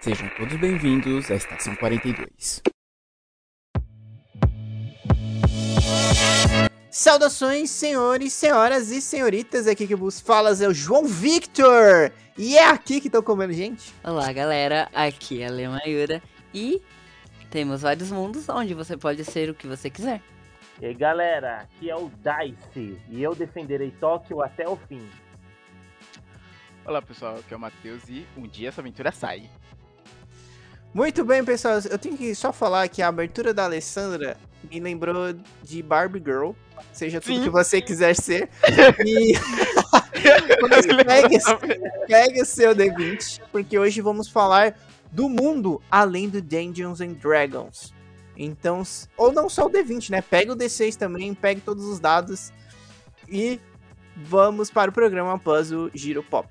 Sejam todos bem-vindos à Estação 42. Saudações, senhores, senhoras e senhoritas. Aqui que vos falas é o João Victor. E é aqui que estão comendo gente. Olá, galera. Aqui é a Lemayura. E temos vários mundos onde você pode ser o que você quiser. E aí, galera, aqui é o Dice e eu defenderei Tóquio até o fim. Olá pessoal, aqui é o Matheus e um dia essa aventura sai. Muito bem, pessoal. Eu tenho que só falar que a abertura da Alessandra me lembrou de Barbie Girl. Seja tudo Sim. que você quiser ser. E o seu D20, porque hoje vamos falar do mundo além do Dungeons and Dragons. Então, ou não só o D20, né? Pega o D6 também, pegue todos os dados e vamos para o programa o Giro Pop.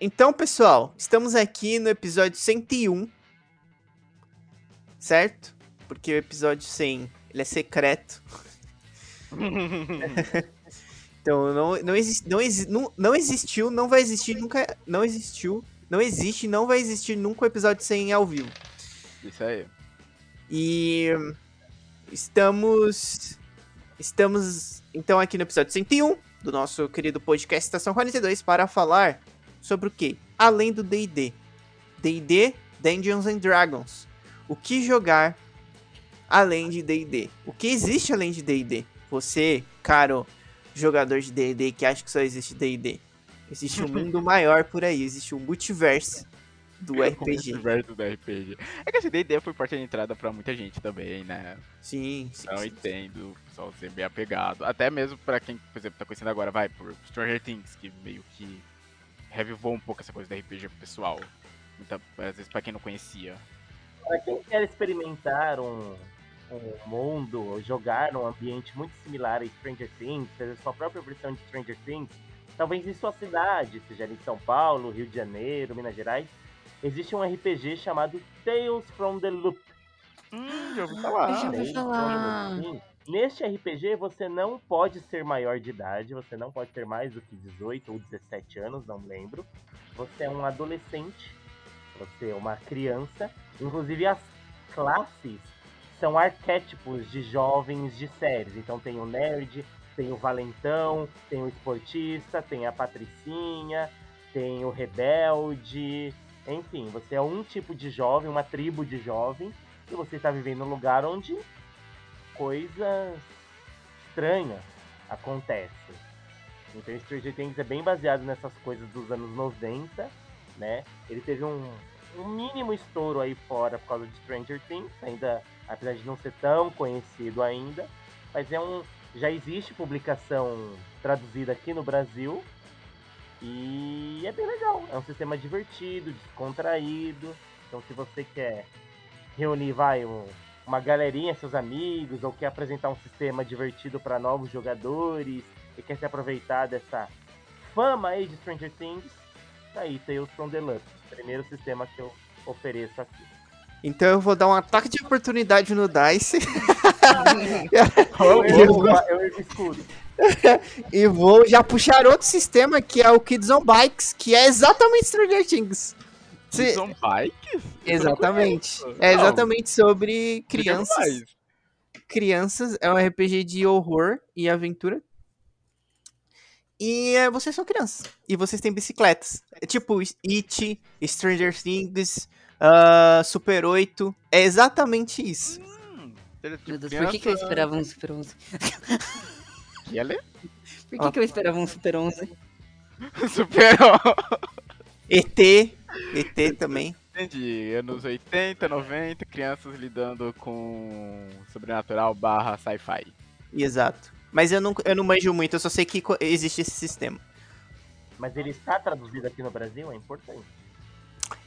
Então, pessoal, estamos aqui no episódio 101. Certo? Porque o episódio 100, ele é secreto. Então, não, não, exi não, exi não, não existiu, não vai existir, nunca. Não existiu, não existe, não vai existir nunca o episódio 100 ao vivo. Isso aí. E estamos estamos então aqui no episódio 101 do nosso querido podcast Estação 42 para falar sobre o que? Além do D&D. D&D Dungeons and Dragons. O que jogar além de D&D? O que existe além de D&D? Você, caro jogador de D&D que acha que só existe D&D. Existe um mundo maior por aí, existe um multiverso do O RPG. universo do RPG. É que essa ideia foi porta de entrada pra muita gente também, né? Sim, sim. Eu sim. entendo o pessoal ser bem apegado. Até mesmo pra quem, por exemplo, tá conhecendo agora, vai, por Stranger Things, que meio que revivou um pouco essa coisa do RPG pro pessoal. Muita, às vezes pra quem não conhecia. Para quem quer experimentar um, um mundo, ou jogar num ambiente muito similar a Stranger Things, fazer sua própria versão de Stranger Things, talvez em sua cidade, seja ali em São Paulo, Rio de Janeiro, Minas Gerais, existe um RPG chamado Tales from the Loop. Hum, já ouvi falar. Já ouvi falar. Neste RPG você não pode ser maior de idade, você não pode ter mais do que 18 ou 17 anos, não lembro. Você é um adolescente, você é uma criança. Inclusive as classes são arquétipos de jovens de séries. Então tem o nerd, tem o valentão, tem o esportista, tem a patricinha, tem o rebelde. Enfim, você é um tipo de jovem, uma tribo de jovem, e você está vivendo num lugar onde coisas estranhas acontecem. Então Stranger Things é bem baseado nessas coisas dos anos 90, né? Ele teve um, um mínimo estouro aí fora por causa de Stranger Things, ainda apesar de não ser tão conhecido ainda, mas é um já existe publicação traduzida aqui no Brasil e é bem legal. É um sistema divertido, descontraído. Então se você quer reunir vai um, uma galerinha, seus amigos, ou quer apresentar um sistema divertido para novos jogadores e quer se aproveitar dessa fama aí de Stranger Things, tá aí Tales from the Loop, primeiro sistema que eu ofereço aqui. Então eu vou dar um ataque de oportunidade no Dice Eu, eu, eu escudo. e vou já puxar outro sistema que é o Kids on Bikes, que é exatamente Stranger Things. Se- São bikes? Exatamente. É exatamente sobre crianças. Crianças é um RPG de horror e aventura. E é, vocês são crianças. E vocês têm bicicletas. É tipo It, Stranger Things, ah, Super 8. É exatamente isso. Hum, tipo Meu Deus, por que, que eu esperava um Super 11? Que ela é Por que, que eu esperava um Super 11? superou. ET. ET também. Entendi. Anos 80, 90, crianças lidando com sobrenatural barra sci-fi. Exato. Mas eu não, eu não manjo muito, eu só sei que existe esse sistema. Mas ele está traduzido aqui no Brasil, é importante.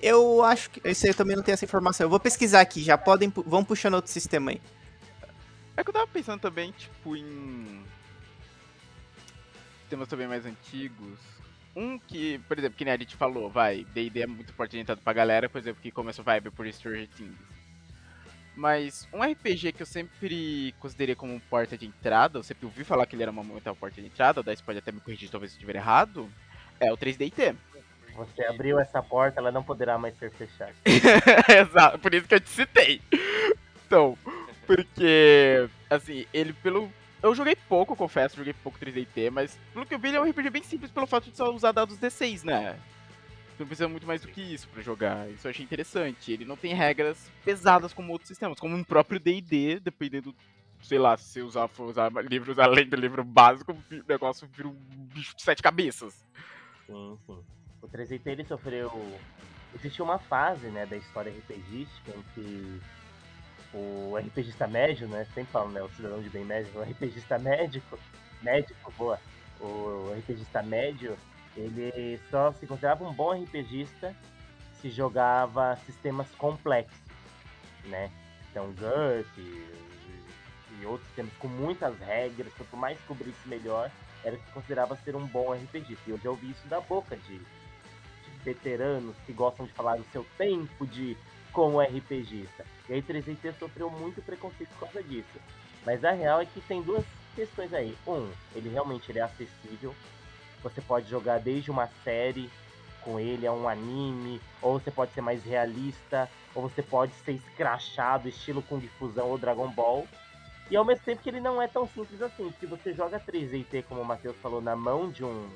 Eu acho que. Esse aí eu também não tenho essa informação. Eu vou pesquisar aqui, já podem. Vão puxando outro sistema aí. É que eu tava pensando também, tipo, em sistemas também mais antigos. Um que, por exemplo, que nem a gente falou, vai, D&D é muito forte orientado pra galera, por exemplo, que começa o vibe por Stranger Things. Mas um RPG que eu sempre considerei como porta de entrada, eu sempre ouvi falar que ele era uma momental porta de entrada, daí você pode até me corrigir talvez se estiver errado, é o 3DT. Você abriu essa porta, ela não poderá mais ser fechada. Exato, por isso que eu te citei. Então, porque, assim, ele pelo. Eu joguei pouco, confesso, joguei pouco 3DT, mas pelo que eu vi, ele é um RPG bem simples pelo fato de só usar dados D6, né? Você não precisa muito mais do que isso pra jogar. Isso eu achei interessante. Ele não tem regras pesadas como outros sistemas, como um próprio DD, dependendo, sei lá, se você usar, for usar livros além do livro básico, o negócio vira um bicho de sete cabeças. Sim, sim. O 3DT ele sofreu. Existe uma fase né, da história RPGística em que o RPGista médio, né? Sempre falam, né? O cidadão de bem médio, o RPGista médico, médico, boa. O RPGista médio, ele só se considerava um bom RPGista se jogava sistemas complexos, né? Então, GURP e, e outros sistemas com muitas regras, quanto mais cobrisse melhor, era o que considerava ser um bom RPGista. E eu já ouvi isso da boca de, de veteranos que gostam de falar do seu tempo de como RPGista. E aí 3DT sofreu muito preconceito por causa disso. Mas a real é que tem duas questões aí. Um, ele realmente ele é acessível. Você pode jogar desde uma série com ele, é um anime, ou você pode ser mais realista, ou você pode ser escrachado, estilo Kung Fusão ou Dragon Ball. E ao mesmo tempo que ele não é tão simples assim. Se você joga 3DT, como o Matheus falou, na mão de um,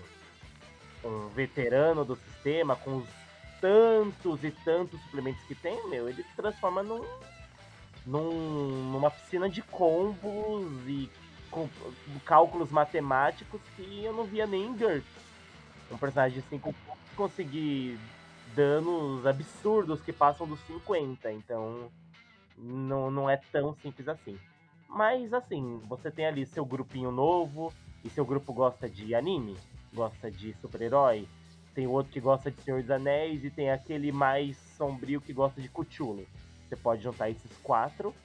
um veterano do sistema, com os tantos e tantos suplementos que tem, meu, ele se transforma num, num, numa piscina de combos e com, cálculos matemáticos que eu não via nem em. Um personagem de 5 conseguir danos absurdos que passam dos 50, então não, não é tão simples assim. Mas assim, você tem ali seu grupinho novo, e seu grupo gosta de anime, gosta de super-herói, tem outro que gosta de Senhor dos Anéis e tem aquele mais sombrio que gosta de Cthulhu. Você pode juntar esses quatro,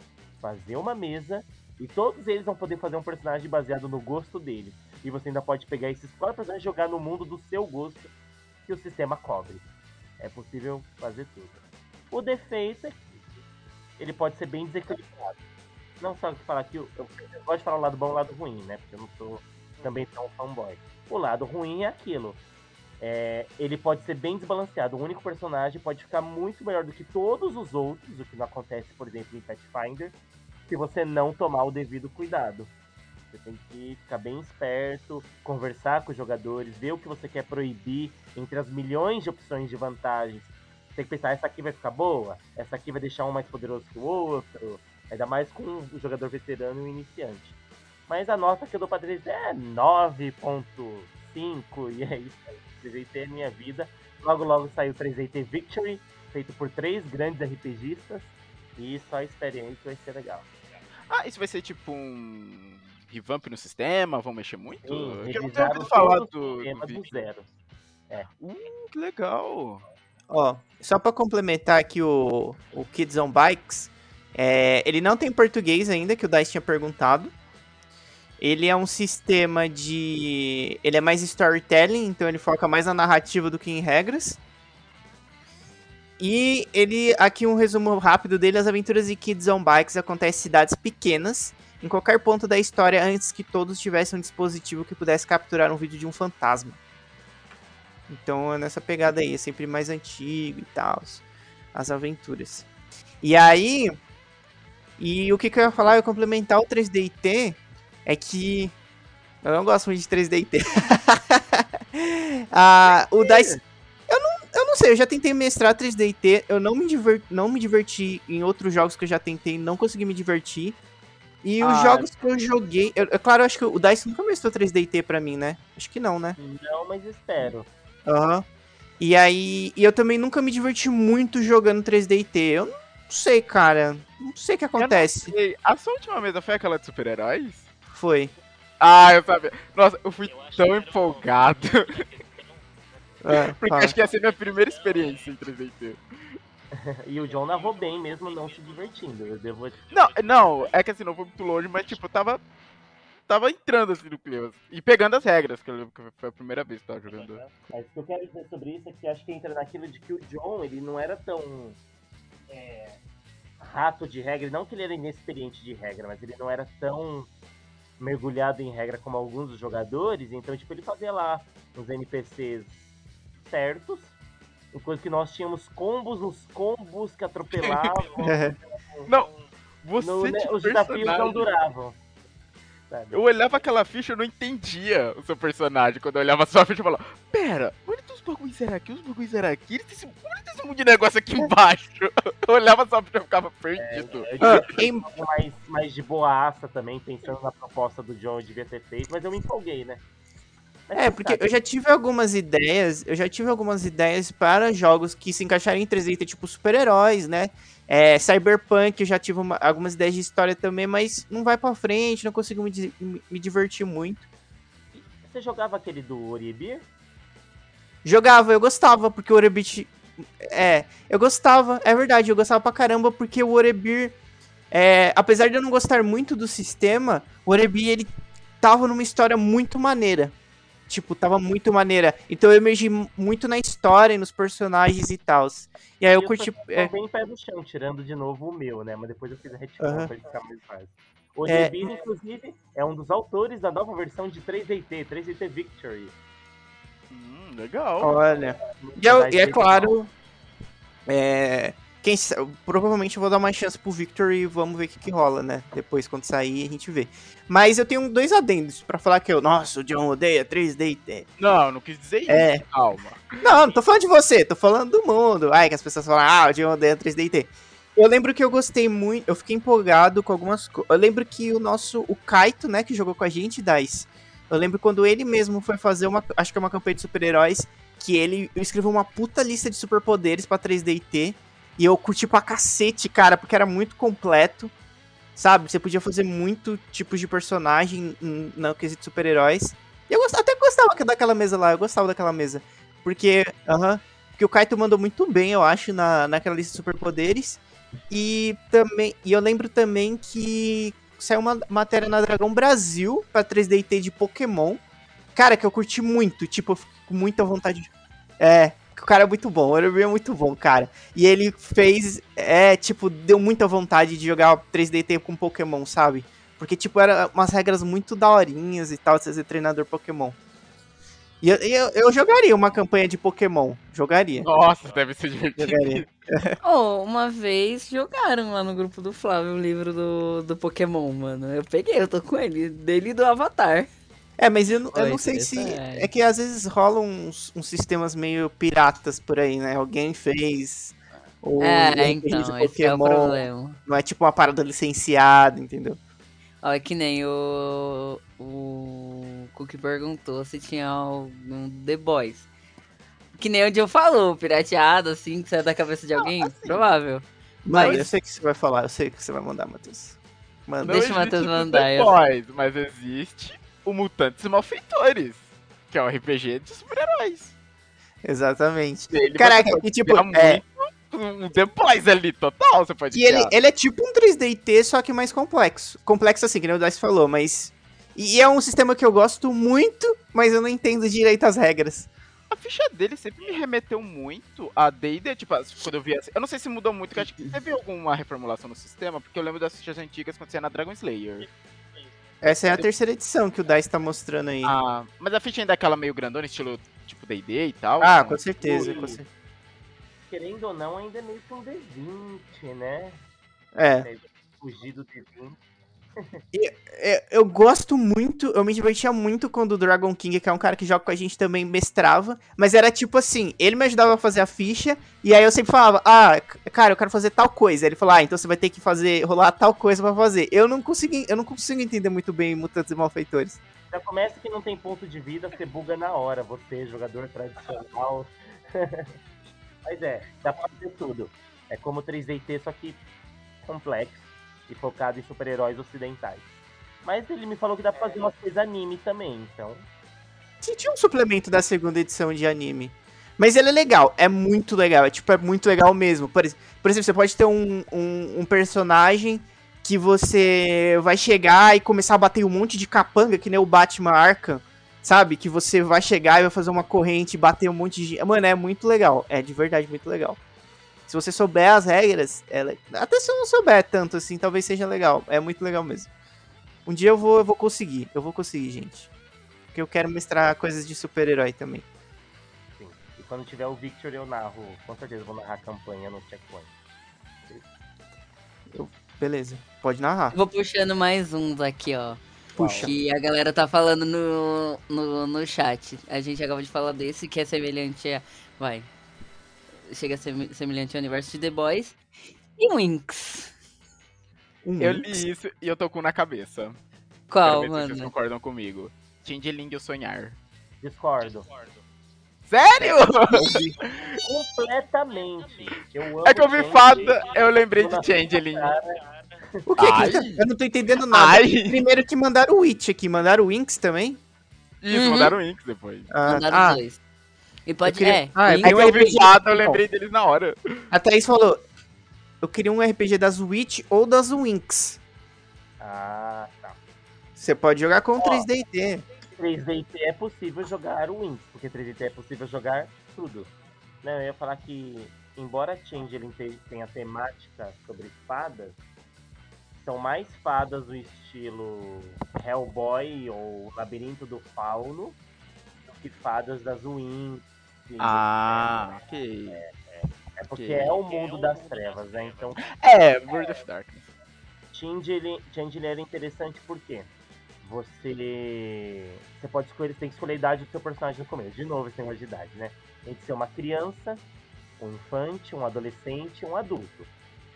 fazer uma mesa e todos eles vão poder fazer um personagem baseado no gosto deles. E você ainda pode pegar esses quatro personagens e jogar no mundo do seu gosto que o sistema cobre. É possível fazer tudo. O defeito é que ele pode ser bem desequilibrado. Não só que falar que eu, eu gosto de falar o lado bom e o lado ruim, né? Porque eu não sou também tão fanboy. O lado ruim é aquilo é, ele pode ser bem desbalanceado. O único personagem pode ficar muito melhor do que todos os outros, o que não acontece, por exemplo, em Pathfinder, se você não tomar o devido cuidado. Você tem que ficar bem esperto, conversar com os jogadores, ver o que você quer proibir entre as milhões de opções de vantagens. Você tem que pensar, essa aqui vai ficar boa, essa aqui vai deixar um mais poderoso que o outro, ainda mais com o jogador veterano e o iniciante. Mas a nota que eu dou pra 3 é 9.5 e é isso aí. 3DT é minha vida. Logo, logo saiu 3DT Victory, feito por três grandes RPGistas. E só experiência vai ser legal. Ah, isso vai ser tipo um revamp no sistema? Vão mexer muito? Sim, eu não tenho ouvido falar do, sistema do do zero. Hum, que legal. Ó, só pra complementar aqui o, o Kids on Bikes, é, ele não tem português ainda, que o Dice tinha perguntado. Ele é um sistema de. Ele é mais storytelling, então ele foca mais na narrativa do que em regras. E ele. Aqui um resumo rápido dele: as aventuras de Kids on Bikes acontecem em cidades pequenas, em qualquer ponto da história, antes que todos tivessem um dispositivo que pudesse capturar um vídeo de um fantasma. Então é nessa pegada aí, é sempre mais antigo e tal. As aventuras. E aí. E o que, que eu ia falar? Eu complementar o 3DT é que. Eu não gosto muito de 3DT. ah, o Dice. Eu não, eu não sei, eu já tentei mestrar 3DT, eu não me, diver, não me diverti em outros jogos que eu já tentei, não consegui me divertir. E os Ah, jogos que eu joguei. Eu, é claro, eu acho que o Dice nunca mestrou 3DT pra mim, né? Acho que não, né? Não, mas espero. Aham. E aí. E eu também nunca me diverti muito jogando 3DT. Eu não sei, cara. Não sei o que acontece. A sua última mesa foi aquela de super-heróis? Foi. Ah, eu sabia. Nossa, eu fui tão empolgado. É, Porque fala. acho que ia ser minha primeira experiência em 3DT. E o John narrou bem mesmo não se divertindo. Eu devo. Não, não, é que assim, não foi muito longe, mas tipo, eu tava. Tava entrando assim no clima. E pegando as regras, que eu lembro que foi a primeira vez que eu tava jogando. Mas o que eu quero dizer sobre isso é que acho que entra naquilo de que o John, ele não era tão. é, rato de regra. Não que ele era inexperiente de regra, mas ele não era tão mergulhado em regra como alguns dos jogadores. Então, tipo, ele fazia lá os NPCs certos. Enquanto que nós tínhamos combos nos combos que atropelavam. Não, você No- né, os desafios não duravam. Sabe? Eu olhava aquela ficha e eu não entendia o seu personagem. Quando eu olhava a sua ficha, eu falava: Pera, onde tem os bagulhos era aqui? Os bagulhos era aqui? Onde tem esse, onde tem esse monte de negócio aqui embaixo? Eu olhava a sua ficha e eu ficava perdido. Eu Ah, devia em- fazer mais, mais de boaça também, pensando na proposta do John, eu devia ter feito, mas eu me empolguei, né? É, porque eu já tive algumas ideias, eu já tive algumas ideias para jogos que se encaixarem em 3D, tipo super-heróis, né? É, Cyberpunk, eu já tive uma- algumas ideias de história também, mas não vai pra frente, não consigo me, me- me divertir muito. Você jogava aquele do Oribir? Jogava, eu gostava, porque o Orebit. É, eu gostava, é verdade, eu gostava pra caramba, porque o Orebir. É, apesar de eu não gostar muito do sistema, o Orebir ele tava numa história muito maneira. Tipo, tava muito maneira. Então eu emergi mu- muito na história e nos personagens e tal. E aí eu E curti. é, bem pé no chão, tirando de novo o meu, né? Mas depois eu fiz a retcon Aham. pra ele ficar mais fácil. O É. Inclusive, é um dos autores da nova versão de 3DT, 3DT Victory. Hum, legal. olha. E, eu- e é claro. É, quem, provavelmente eu vou dar uma chance pro Victor e vamos ver o que, que rola, né? Depois, quando sair, a gente vê. Mas eu tenho dois adendos pra falar que eu. Nossa, o John odeia 3D. é. Não, não quis dizer isso. É. Calma. Não, não tô falando de você, tô falando do mundo. Ai, que as pessoas falam, ah, o John odeia 3D. Eu lembro que eu gostei muito, eu fiquei empolgado com algumas coisas. Eu lembro que o nosso, o Kaito, né, que jogou com a gente, Dice, eu lembro quando ele mesmo foi fazer uma, acho que é uma campanha de super-heróis, que ele escreveu uma puta lista de superpoderes pra 3DT, e eu curti pra cacete, cara, porque era muito completo, sabe? Você podia fazer muito tipos de personagem no quesito super-heróis. E eu até gostava daquela mesa lá, eu gostava daquela mesa. Porque, aham, porque o Kaito mandou muito bem, eu acho, na, naquela lista de superpoderes. E também, e eu lembro também que saiu uma matéria na Dragão Brasil pra 3DT de Pokémon. Cara, que eu curti muito, tipo, eu fico com muita vontade de... É, o cara é muito bom, o Orebi é muito bom, cara. E ele fez, é, tipo, deu muita vontade de jogar 3DT com Pokémon, sabe? Porque, tipo, era umas regras muito daorinhas e tal, de você ser treinador Pokémon. E eu, eu, eu jogaria uma campanha de Pokémon. Jogaria. Nossa, deve ser divertido. Jogaria. Oh, uma vez jogaram lá no grupo do Flávio o livro do, do Pokémon, mano. Eu peguei, eu tô com ele, dele e do Avatar. É, mas eu, não- eu não sei se. É que às vezes rolam uns, uns sistemas meio piratas por aí, né? Alguém fez. Ou É, de então, esse é o Pokémon. problema. Não é tipo uma parada licenciada, entendeu? Ó, é que nem o. O Cook perguntou se tinha algum The Boys. Que nem o Joe falou, pirateado, assim, que sai da cabeça de alguém. Provável. Mano, Mas- eu sei o que você vai falar, eu sei o que você vai mandar, Matheus. Manda. Não Deixa o Matheus The mandar, eu- Boys, mas existe o Mutantes Malfeitores, que é um RPG de super-heróis. Exatamente. Nele Caraca, você pode e tipo, é- um Boys ali, total, você pode E ele, criar. ele é tipo um 3DT, só que mais complexo. Complexo assim, que nem o Dice falou, mas. E é um sistema que eu gosto muito, mas eu não entendo direito as regras. A ficha dele sempre me remeteu muito a D&D, tipo, quando eu vi assim, eu não sei se mudou muito, que eu acho que teve alguma reformulação no sistema, porque eu lembro das fichas antigas quando você na Dragon Slayer. Essa é a terceira edição que o Dice tá mostrando aí. Ah, mas a ficha ainda é aquela meio grandona, estilo tipo D&D e tal. Ah, então- com certeza, com Ui. certeza. Querendo ou não, ainda é meio que um D20, né? É. Fugir do D20. É, eu gosto muito, eu me divertia muito quando o Dragon King, que é um cara que joga com a gente também, mestrava. Mas era tipo assim, ele me ajudava a fazer a ficha, e aí eu sempre falava, ah, cara, eu quero fazer tal coisa. Ele falou, ah, então você vai ter que fazer, rolar tal coisa pra fazer. Eu não consegui, eu não consigo entender muito bem mutantes e malfeitores. Já começa que não tem ponto de vida, você buga na hora, você, jogador tradicional. Mas é, dá pra fazer tudo. É como 3DT, só que complexo e focado em super-heróis ocidentais. Mas ele me falou que dá pra fazer umas coisas anime também, então. Tinha tinha um suplemento da segunda edição de anime. Mas ele é legal, é muito legal, é tipo, é muito legal mesmo. Por, por exemplo, você pode ter um, um, um personagem que você vai chegar e começar a bater um monte de capanga, que nem o Batman Arkham, sabe? Que você vai chegar e vai fazer uma corrente e bater um monte de. Mano, é muito legal, é de verdade muito legal. Se você souber as regras, ela... até se eu não souber tanto assim, talvez seja legal. É muito legal mesmo. Um dia eu vou, eu vou conseguir. Eu vou conseguir, gente. Porque eu quero mestrar coisas de super-herói também. Sim. E quando tiver o Victor, eu narro. Com certeza vou narrar a campanha no checkpoint. Beleza, pode narrar. Vou puxando mais uns aqui, ó. Puxa. Que a galera tá falando no, no, no chat. A gente acabou de falar desse, que é semelhante a. Vai. Chega a ser semelhante ao universo de The Boys. E Winx. Um Eu Winx. li isso e eu tô com na cabeça. Qual, Quero ver se vocês mano? concordam comigo. Changeling e o Sonhar. Discordo. Sério? Completamente. Eu amo É que eu vi fada, eu lembrei de Changeling. O que? Ai. Eu não tô entendendo nada. Ai. Primeiro que mandaram o Witch aqui, mandaram o Winx também? Isso, Uhum. mandaram Inks depois. Ah, Mandaram ah, dois. E pode. queria- É, Ah, eu vi RPG, eu lembrei deles na hora. a Thaís falou, eu queria um RPG das Witch ou das Winx. Ah, tá. Você pode jogar com Ó. 3D. 3DT é possível jogar o Winx, porque 3DT é possível jogar tudo. Não, eu ia falar que, embora Changeling te- tenha temática sobre fadas, são mais fadas do estilo Hellboy ou Labirinto do Fauno do que fadas das Winx. E Ah, ok. É porque ok. é o mundo das trevas, né? Então, É, World of Darkness. Changeling era interessante porque você você pode escolher, tem que escolher a idade do seu personagem no começo. De novo, esse negócio de idade, né? Tem que ser uma criança, um infante, um adolescente, um adulto.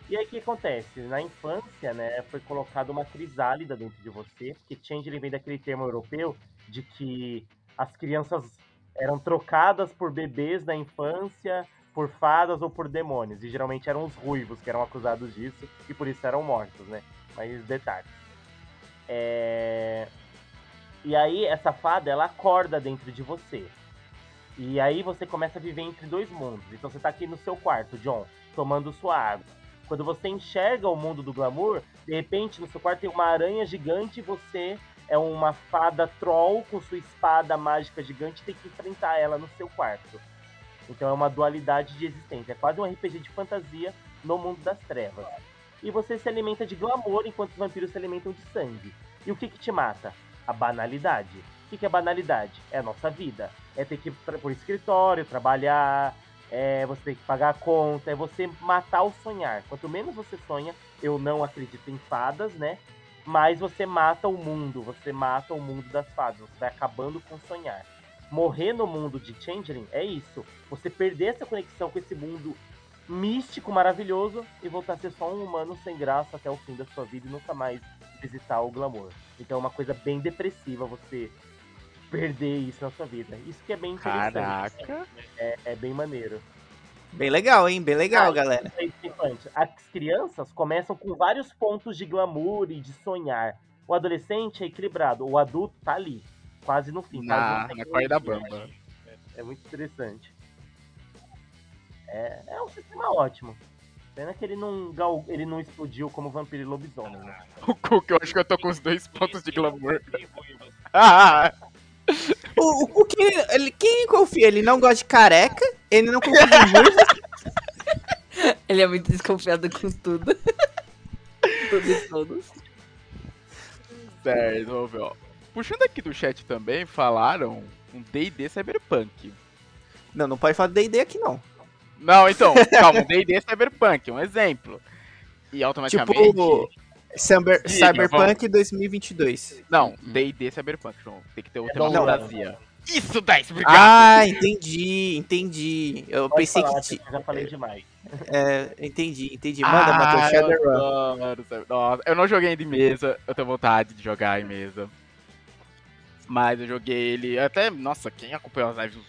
E aí o que acontece? Na infância, né, foi colocada uma crisálida dentro de você, porque Changeling vem daquele termo europeu de que as crianças eram trocadas por bebês na infância, por fadas ou por demônios. E geralmente eram os ruivos que eram acusados disso e por isso eram mortos, né? Mas detalhes. É... E aí essa fada ela acorda dentro de você. E aí você começa a viver entre dois mundos. Então você tá aqui no seu quarto, John, tomando sua água. Quando você enxerga o mundo do glamour, de repente no seu quarto tem uma aranha gigante e você é uma fada troll com sua espada mágica gigante e tem que enfrentar ela no seu quarto. Então é uma dualidade de existência. É quase um RPG de fantasia no mundo das trevas. E você se alimenta de glamour enquanto os vampiros se alimentam de sangue. E o que, que te mata? A banalidade. O que, que é banalidade? É a nossa vida. É ter que ir pro escritório, trabalhar, é você ter que pagar a conta, é você matar o sonhar. Quanto menos você sonha, eu não acredito em fadas, né? Mas você mata o mundo, você mata o mundo das fadas, você vai acabando com sonhar. Morrer no mundo de Changeling é isso. Você perder essa conexão com esse mundo místico, maravilhoso, e voltar a ser só um humano sem graça até o fim da sua vida e nunca mais visitar o glamour. Então é uma coisa bem depressiva você perder isso na sua vida. Isso que é bem interessante. Caraca. É, é bem maneiro. Bem legal, hein? Bem legal, Ah, galera. É. As crianças começam com vários pontos de glamour e de sonhar. O adolescente é equilibrado, o adulto tá ali, quase no fim. Na, na corda bamba. É muito interessante. É, é um sistema ótimo. Pena que ele não, gal- ele não explodiu como vampiro e lobisomem, né? O Cook, eu acho que eu tô com os dois pontos de glamour. Ah, O, o, o que ele, quem confia? Ele não gosta de careca, ele não confia em ruivo. Ele é muito desconfiado com tudo. tudo e todos. certo, vamos ver, ó. Puxando aqui do chat também, falaram um D&D Cyberpunk. Não, não pode falar D&D aqui, não. Não, então, calma, D&D Cyberpunk, um exemplo. E automaticamente... Tipo, Cyber, Cyberpunk 2022. Não, D&D Cyberpunk, João. Tem que ter outra não, fantasia. Isso, Dice, obrigado! Ah, entendi, entendi. Eu Pode pensei falar, que... eu já falei demais. É, entendi, entendi. Manda, Ah, Matheus, eu Shadowrun. Nossa, eu não joguei em mesa, eu tenho vontade de jogar em mesa. Mas eu joguei ele até, nossa, quem acompanhou as lives um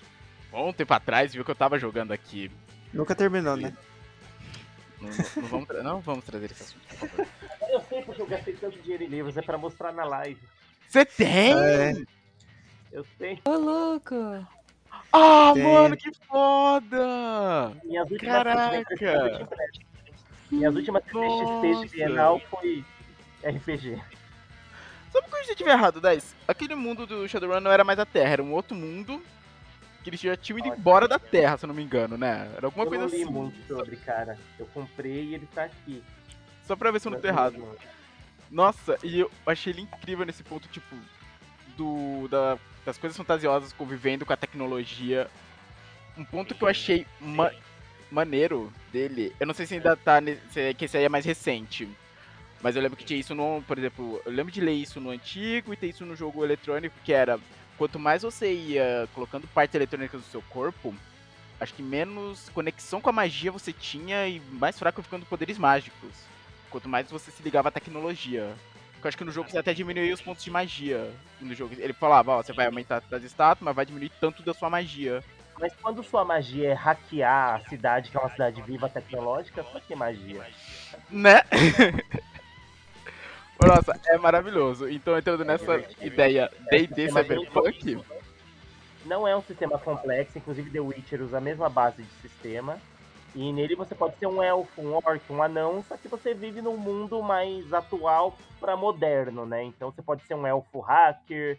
bom tempo atrás viu que eu tava jogando aqui. Nunca terminou, né? Não, não vamos, tra- não vamos trazer esse assunto, por favor. Eu sei porque eu gastei tanto dinheiro em livros, é pra mostrar na live. Você tem? É, Eu sei. Ô, louco. Ah, Tem. mano, que foda! Minhas últimas Caraca! Eu. Minhas últimas CCXP Bienal foi RPG. Sabe o que eu já tive errado, Dice? Aquele mundo do Shadowrun não era mais a Terra, era um outro mundo que eles já tinham ido embora da Terra, se eu não me engano, né? Era alguma eu coisa não li assim. muito sobre, cara. Eu comprei e ele tá aqui. Só pra ver se eu não tô errado. Nossa, e eu achei ele incrível nesse ponto, tipo, do, da- das coisas fantasiosas convivendo com a tecnologia. Um ponto que eu achei ma- maneiro dele, eu não sei se ainda tá, se, é- que esse aí é mais recente, mas eu lembro que tinha isso no, por exemplo, eu lembro de ler isso no antigo e ter isso no jogo eletrônico, que era, quanto mais você ia colocando partes eletrônicas do seu corpo, acho que menos conexão com a magia você tinha e mais fraco ficando poderes mágicos. Quanto mais você se ligava à tecnologia. Porque eu acho que no jogo você até diminuía os pontos de magia. No jogo. Ele falava, ó, você vai aumentar das estátuas, mas vai diminuir tanto da sua magia. Mas quando sua magia é hackear a cidade, que é uma cidade viva tecnológica, por que magia? Né? Nossa, é maravilhoso. Então, entrando nessa ideia D&D Cyberpunk, Não é um sistema complexo, inclusive The Witcher usa a mesma base de sistema. E nele você pode ser um elfo, um orc, um anão, só que você vive num mundo mais atual para moderno, né? Então você pode ser um elfo hacker,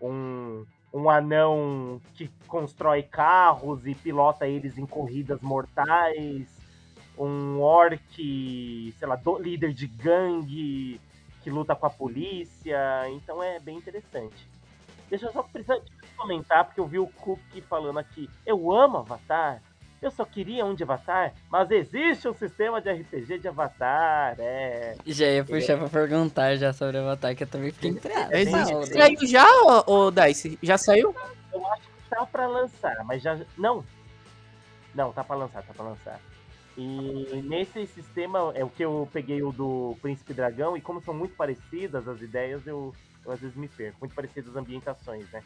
um, um anão que constrói carros e pilota eles em corridas mortais, um orc, sei lá, do- líder de gangue que luta com a polícia. Então é bem interessante. Deixa eu só precisar comentar, porque eu vi o Cook falando aqui. Eu amo Avatar. Eu só queria um de Avatar, mas existe um sistema de RPG de Avatar, é. Já ia puxar pra perguntar já sobre o Avatar, que eu também fiquei intrigado. É, existe. hora. Saiu já, ô, ô Dice? Já saiu? Eu acho que tá pra lançar, mas já. Não! Não, tá pra lançar, tá pra lançar. E nesse sistema, é o que eu peguei o do Príncipe Dragão, e como são muito parecidas as ideias, eu, eu às vezes me perco. Muito parecidas as ambientações, né?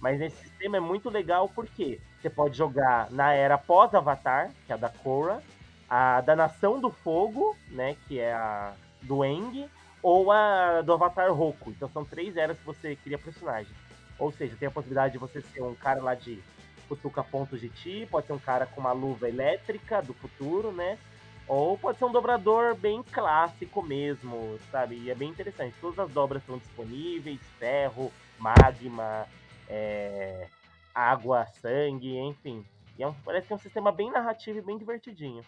Mas nesse sistema é muito legal porque você pode jogar na era pós-Avatar, que é a da Korra, a da Nação do Fogo, né, que é a do Eng, ou a do Avatar Roku. Então são três eras que você cria personagem. Ou seja, tem a possibilidade de você ser um cara lá de cutuca pontos de ti, pode ser um cara com uma luva elétrica do futuro, né? Ou pode ser um dobrador bem clássico mesmo, sabe? E é bem interessante. Todas as dobras estão disponíveis, ferro, magma, é, água, sangue, enfim. E é um- parece que é um sistema bem narrativo e bem divertidinho.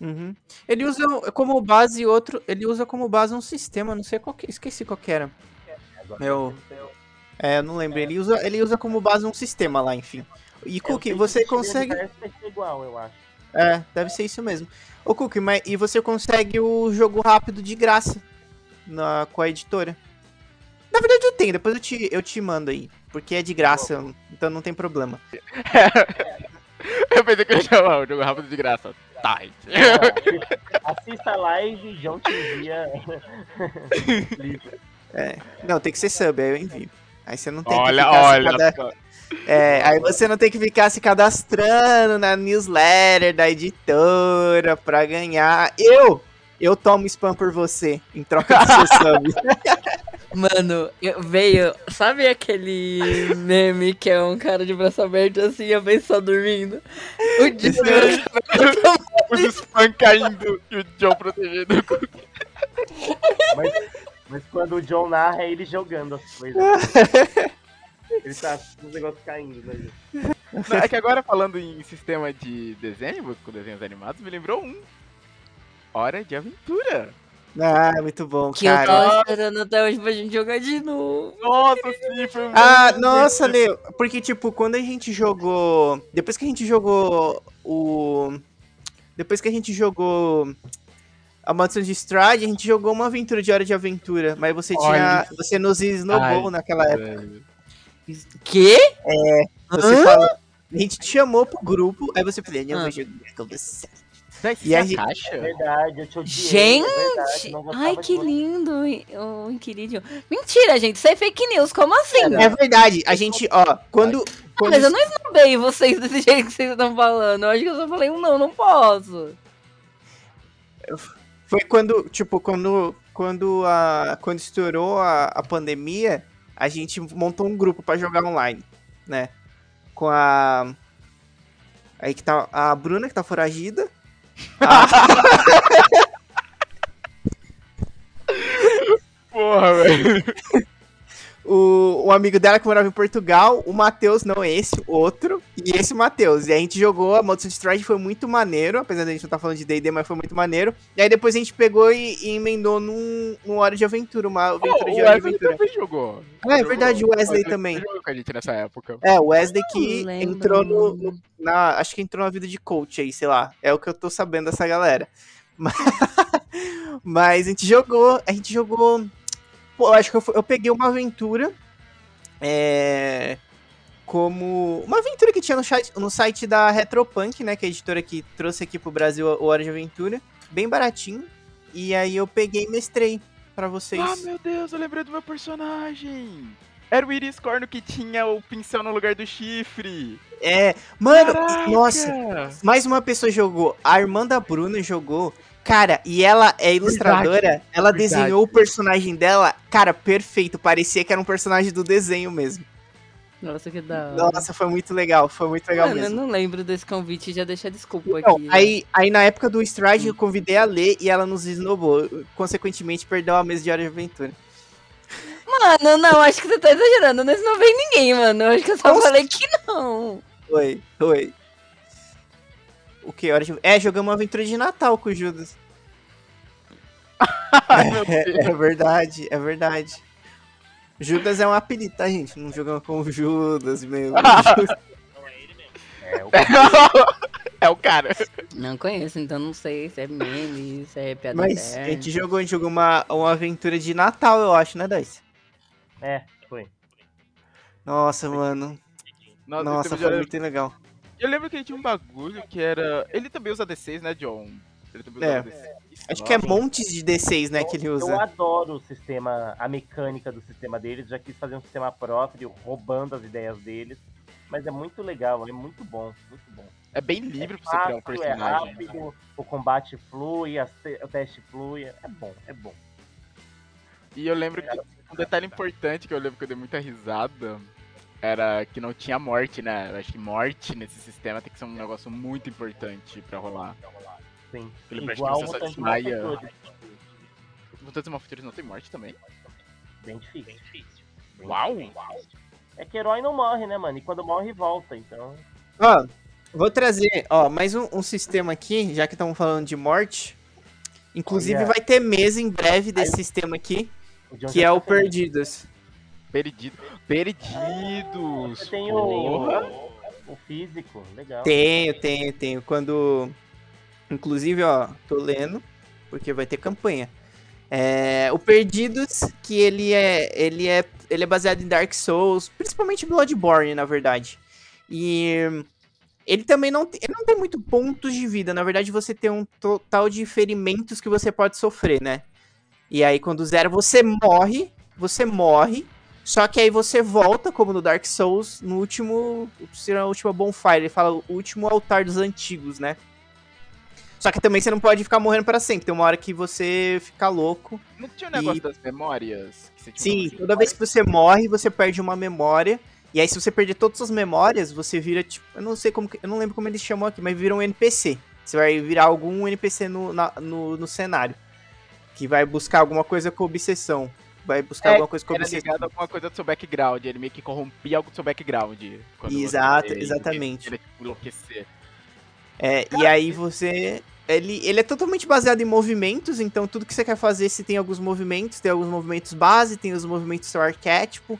Uhum. Ele usa como base outro. Ele usa como base um sistema, não sei qual que. Esqueci qual que era. Agora, Eu- É, eu não lembro. Ele usa, ele usa como base um sistema lá, enfim. E É, que você consegue. igual, eu acho. É, deve ser isso mesmo. Ô, Cookie, mas e você consegue o jogo rápido de graça na, com a editora? Na verdade eu tenho, depois eu te, eu te mando aí. Porque é de graça, então não tem problema. eu pensei que eu ia chamar o jogo rápido de graça. Tight. Assista a live e John te envia. livro. Não, tem que ser sub, aí eu envio. Aí você não tem olha, que ficar olha. se cada-. É, aí você não tem que ficar se cadastrando na newsletter da editora pra ganhar. Eu, eu tomo spam por você, em troca do seu sub. Mano, veio. Sabe aquele meme que é um cara de braço aberto assim e a vez só dormindo? O braço aberto Os spam caindo e o John protegendo. Mas, mas quando o John narra, é ele jogando as coisas. ele tá com os negócios caindo, né? Não, É que agora falando em sistema de desenho, com desenhos animados, me lembrou um. Hora de aventura. Ah, muito bom, que eu cara. tô esperando até hoje pra gente jogar de novo. Nossa, sim, foi muito Ah, nossa, Leo. Porque, tipo, quando a gente jogou. Depois que a gente jogou o. Depois que a gente jogou. A Maldição de Stride, a gente jogou uma aventura de Hora de Aventura. Mas você tinha. Olha. Você nos esnobou Ai, naquela época. velho. Que? Você Hã? falou. A gente te chamou pro grupo, aí você falou, não, Ah. vou jogar com você. Véi, E a você gente- acha? É verdade, eu te odiei. Gente! é verdade, não gostava Ai, que lindo, o Inquirídio. Mentira, gente, isso é fake news, como assim? É verdade, a gente, ó, quando. Ah, quando mas eu não esnobei vocês desse jeito que vocês estão falando. Eu acho que eu só falei um não, não posso. Foi quando, tipo, quando, quando, a, quando estourou a, a pandemia, a gente montou um grupo pra jogar online, né? Com a. Aí que tá a Bruna, que tá foragida. Porra, velho. O, o amigo dela que morava em Portugal, o Matheus, não esse, o outro, E esse Matheus. E a gente jogou, a de Stride foi muito maneiro, apesar da gente não estar falando de D&D, mas foi muito maneiro. E aí depois a gente pegou e, e emendou num, num Hora de Aventura, uma aventura Oh, de o Hora de Wesley Aventura. também jogou. É, é Jogou. verdade, o Wesley também. jogou com a gente nessa época. É, o Wesley que lembro. entrou no, no- na, acho que entrou na vida de coach aí, sei lá. É o que eu tô sabendo dessa galera. Mas, mas a gente jogou, a gente jogou. Pô, acho que eu, eu peguei uma aventura. É. Como. Uma aventura que tinha no, chat, no site da Retropunk, né? Que é a editora que trouxe aqui pro Brasil o Hora de Aventura. Bem baratinho. E aí eu peguei e mestrei pra vocês. Ah, meu Deus, eu lembrei do meu personagem. Era o Iris Corno que tinha o pincel no lugar do chifre. É. Mano, Caraca! nossa. Mais uma pessoa jogou. A irmã da Bruna jogou. Cara, e ela é ilustradora. ela verdade. desenhou o personagem dela. Cara, perfeito. Parecia que era um personagem do desenho mesmo. Nossa, que da hora. Nossa, foi muito legal. Foi muito legal Mano, eu mesmo. não lembro desse convite, já deixa desculpa Então, aqui. aí, aí na época do Stride eu convidei a ler e ela nos esnobou. Consequentemente, perdeu a mesa de hora de aventura. Mano, não, acho que você tá exagerando. Nesse não vem ninguém, mano. Eu acho que eu só Nossa. falei que não. Foi, foi. O que? Hora de... É, jogamos uma aventura de Natal com o Judas. É, é verdade, é verdade. Judas é um apelido, tá, gente? Não jogamos com o Judas, meu. É, o é o cara. Não conheço, então não sei se é meme, se é piada Mas a gente jogou, a gente jogou uma, uma aventura de Natal, eu acho, né, Dice? é, foi. Nossa, mano. Nossa, Nossa, foi muito legal. Eu lembro que ele tinha um bagulho que era. Ele também usa D6, né, John? Ele também É. usa D6. Acho que é montes de D6, né, que ele Eu usa. adoro o sistema, a mecânica do sistema deles. Já quis fazer um sistema próprio, roubando as ideias deles. Mas é muito legal, é muito bom, muito bom. É bem livre pra você criar um Fácil, é personagem. rápido, o combate flui, o teste flui. É bom, é bom. E eu lembro que um detalhe importante que eu lembro que eu dei muita risada era que não tinha morte, né? Eu acho que morte nesse sistema tem que ser um negócio muito importante pra rolar. Sim. Que Igual você só Mutantes desmaia. Malfeitores. Mutantes Malfeitores não tem morte também? Bem difícil. Bem Uau! difícil. É que herói não morre, né, mano? E quando morre, volta. Então, Ó, vou trazer, ó, mais um, um sistema aqui, já que estamos falando de morte. Inclusive Olha. vai ter mesa em breve desse sistema aqui, que é o tá feliz. Perdidos. Perdido. Perdidos! Você tem Porra. o, o físico, legal. Tenho, tenho, tenho. Quando. Inclusive, ó, tô lendo, porque vai ter campanha. É, o Perdidos, que ele é, ele é. Ele é baseado em Dark Souls, principalmente Bloodborne, na verdade. E ele também não, tem- ele não tem muito pontos de vida. Na verdade, você tem um total de ferimentos que você pode sofrer, né? E aí, quando zero, você morre. Você morre. Só que aí você volta, como no Dark Souls, no último. Será a última bonfire. Ele fala o último altar dos antigos, né? Só que também você não pode ficar morrendo pra sempre. Tem uma hora que você fica louco. Não tinha o negócio E- das memórias? Que você tinha Sim, toda vez que você morre, você perde uma memória. E aí, se você perder todas as memórias, você vira, tipo, eu não sei como, eu não lembro como eles chamam aqui, mas vira um NPC. Você vai virar algum NPC no, na- no, no cenário. Que vai buscar alguma coisa com obsessão. Vai buscar É, alguma coisa com Era ligado a alguma coisa do seu background, ele meio que corrompia algo do seu background. quando você- Exato, ele- exatamente. Ele, tipo, enlouquecer. É, e aí você. Ele, ele é totalmente baseado em movimentos, então tudo que você quer fazer, você tem alguns movimentos, tem alguns movimentos base, tem os movimentos seu arquétipo.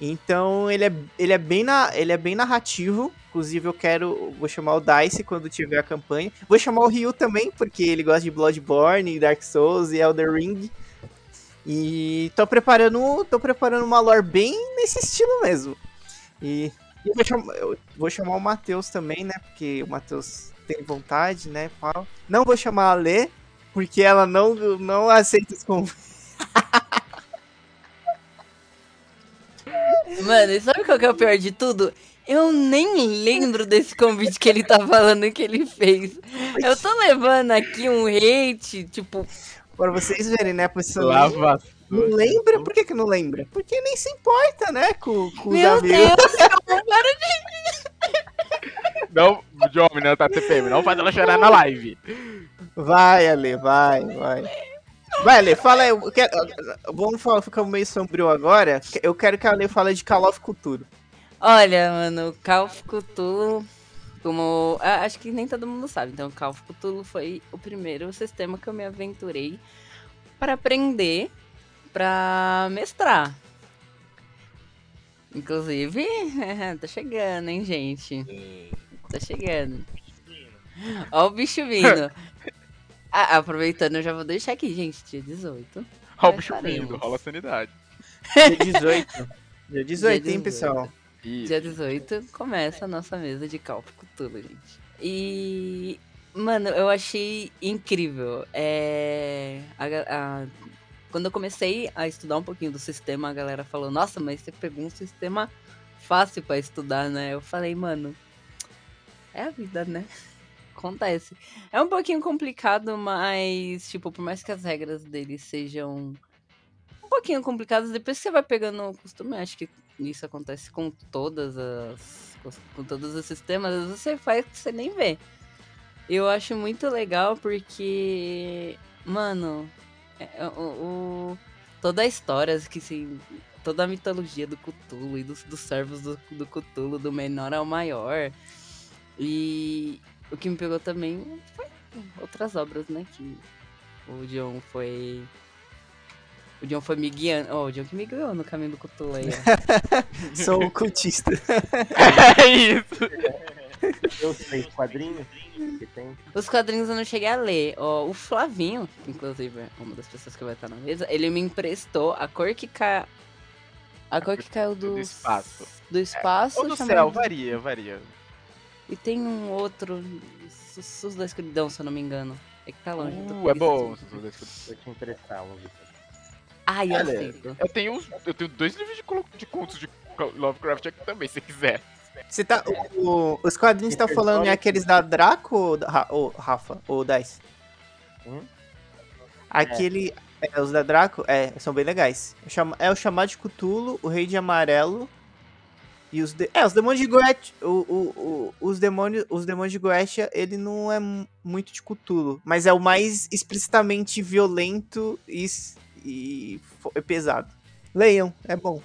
Então ele é, ele é bem na, ele é bem narrativo. Inclusive eu quero, vou chamar o Dice quando tiver a campanha. Vou chamar o Ryu também, porque ele gosta de Bloodborne, Dark Souls e Elder Ring. E tô preparando, tô preparando uma lore bem nesse estilo mesmo. E eu vou chamar, eu vou chamar o Matheus também, né? Porque o Matheus tem vontade, né? Não vou chamar a Lê, porque ela não, não aceita os convites. Mano, e sabe qual que é o pior de tudo? Eu nem lembro desse convite que ele tá falando que ele fez. Eu tô levando aqui um hate, tipo, Pra vocês verem, né? A pessoa Lava. não lembra? Por que, que não lembra? Porque nem se importa, né? Com, com os meu amigos. Deus, para de... Não, John, menina tá TPM, não faz ela chorar na live. Vai, Ale, vai, vai. Vai, Ale, fala aí. eu quero- vamos falar, ficar meio sombrio agora. Eu quero que a Ale fale de Call of Cultura. Olha, mano, Call of Cthulhu, como... ah, Acho que nem todo mundo sabe, então Call of Cthulhu foi o primeiro sistema que eu me aventurei para aprender, para mestrar. Inclusive, tá chegando, hein, gente? Tá chegando. Ó o bicho vindo. Ah, aproveitando, eu já vou deixar aqui, gente, dia 18. Ó, o bicho vindo, rola sanidade. Dia 18. Dia 18, hein, 18. pessoal? Isso. Dia 18 começa a nossa mesa de Call of Cthulhu, gente. E, mano, eu achei incrível. É, a a- quando eu comecei a estudar um pouquinho do sistema, a galera falou: Nossa, mas você pegou um sistema fácil pra estudar, né? Eu falei, mano, é a vida, né? Acontece. É um pouquinho complicado, mas, tipo, por mais que as regras dele sejam um pouquinho complicadas, depois que você vai pegando o costume, acho que isso acontece com todas as. com todos os sistemas, você faz que você nem vê. Eu acho muito legal porque. Mano, é- é o, o- toda a história que se. Toda a mitologia do Cthulhu e dos, dos servos do, do Cthulhu, do menor ao maior. E o que me pegou também foi outras obras, né? Que o John foi. O John foi me guiando. Oh, o John que me guiou no caminho do Cthulhu aí, ó. Sou o cultista. é isso. Eu sei quadrinhos que tem. Os quadrinhos eu não cheguei a ler. Ó, o Flavinho, que inclusive é uma das pessoas que vai estar na mesa, ele me emprestou a cor que caiu. A cor que caiu do, do espaço. Do espaço. Ou do céu, varia, varia. E tem um outro. Sus da escuridão, se eu não me engano. É que tá longe. eu Uh, é bom. Vou te emprestar. Vitor. Ai, eu Olha. Eu tenho, eu tenho dois livros de, de contos de Lovecraft aqui também, se quiser. Você tá. o- os quadrinhos que tá falando é aqueles da Draco ou, da, ou Rafa? Ou Dice? Hum? Aquele. é, os da Draco, é, são bem legais. É o É chamado de Cthulhu, o Rei de Amarelo. E os. De, é, os demônios de Goetia. O, o, o- os, demônios, os demônios de Goetia, ele não é mu- muito de Cthulhu. Mas é o mais explicitamente violento e, e é pesado. Leiam, é bom.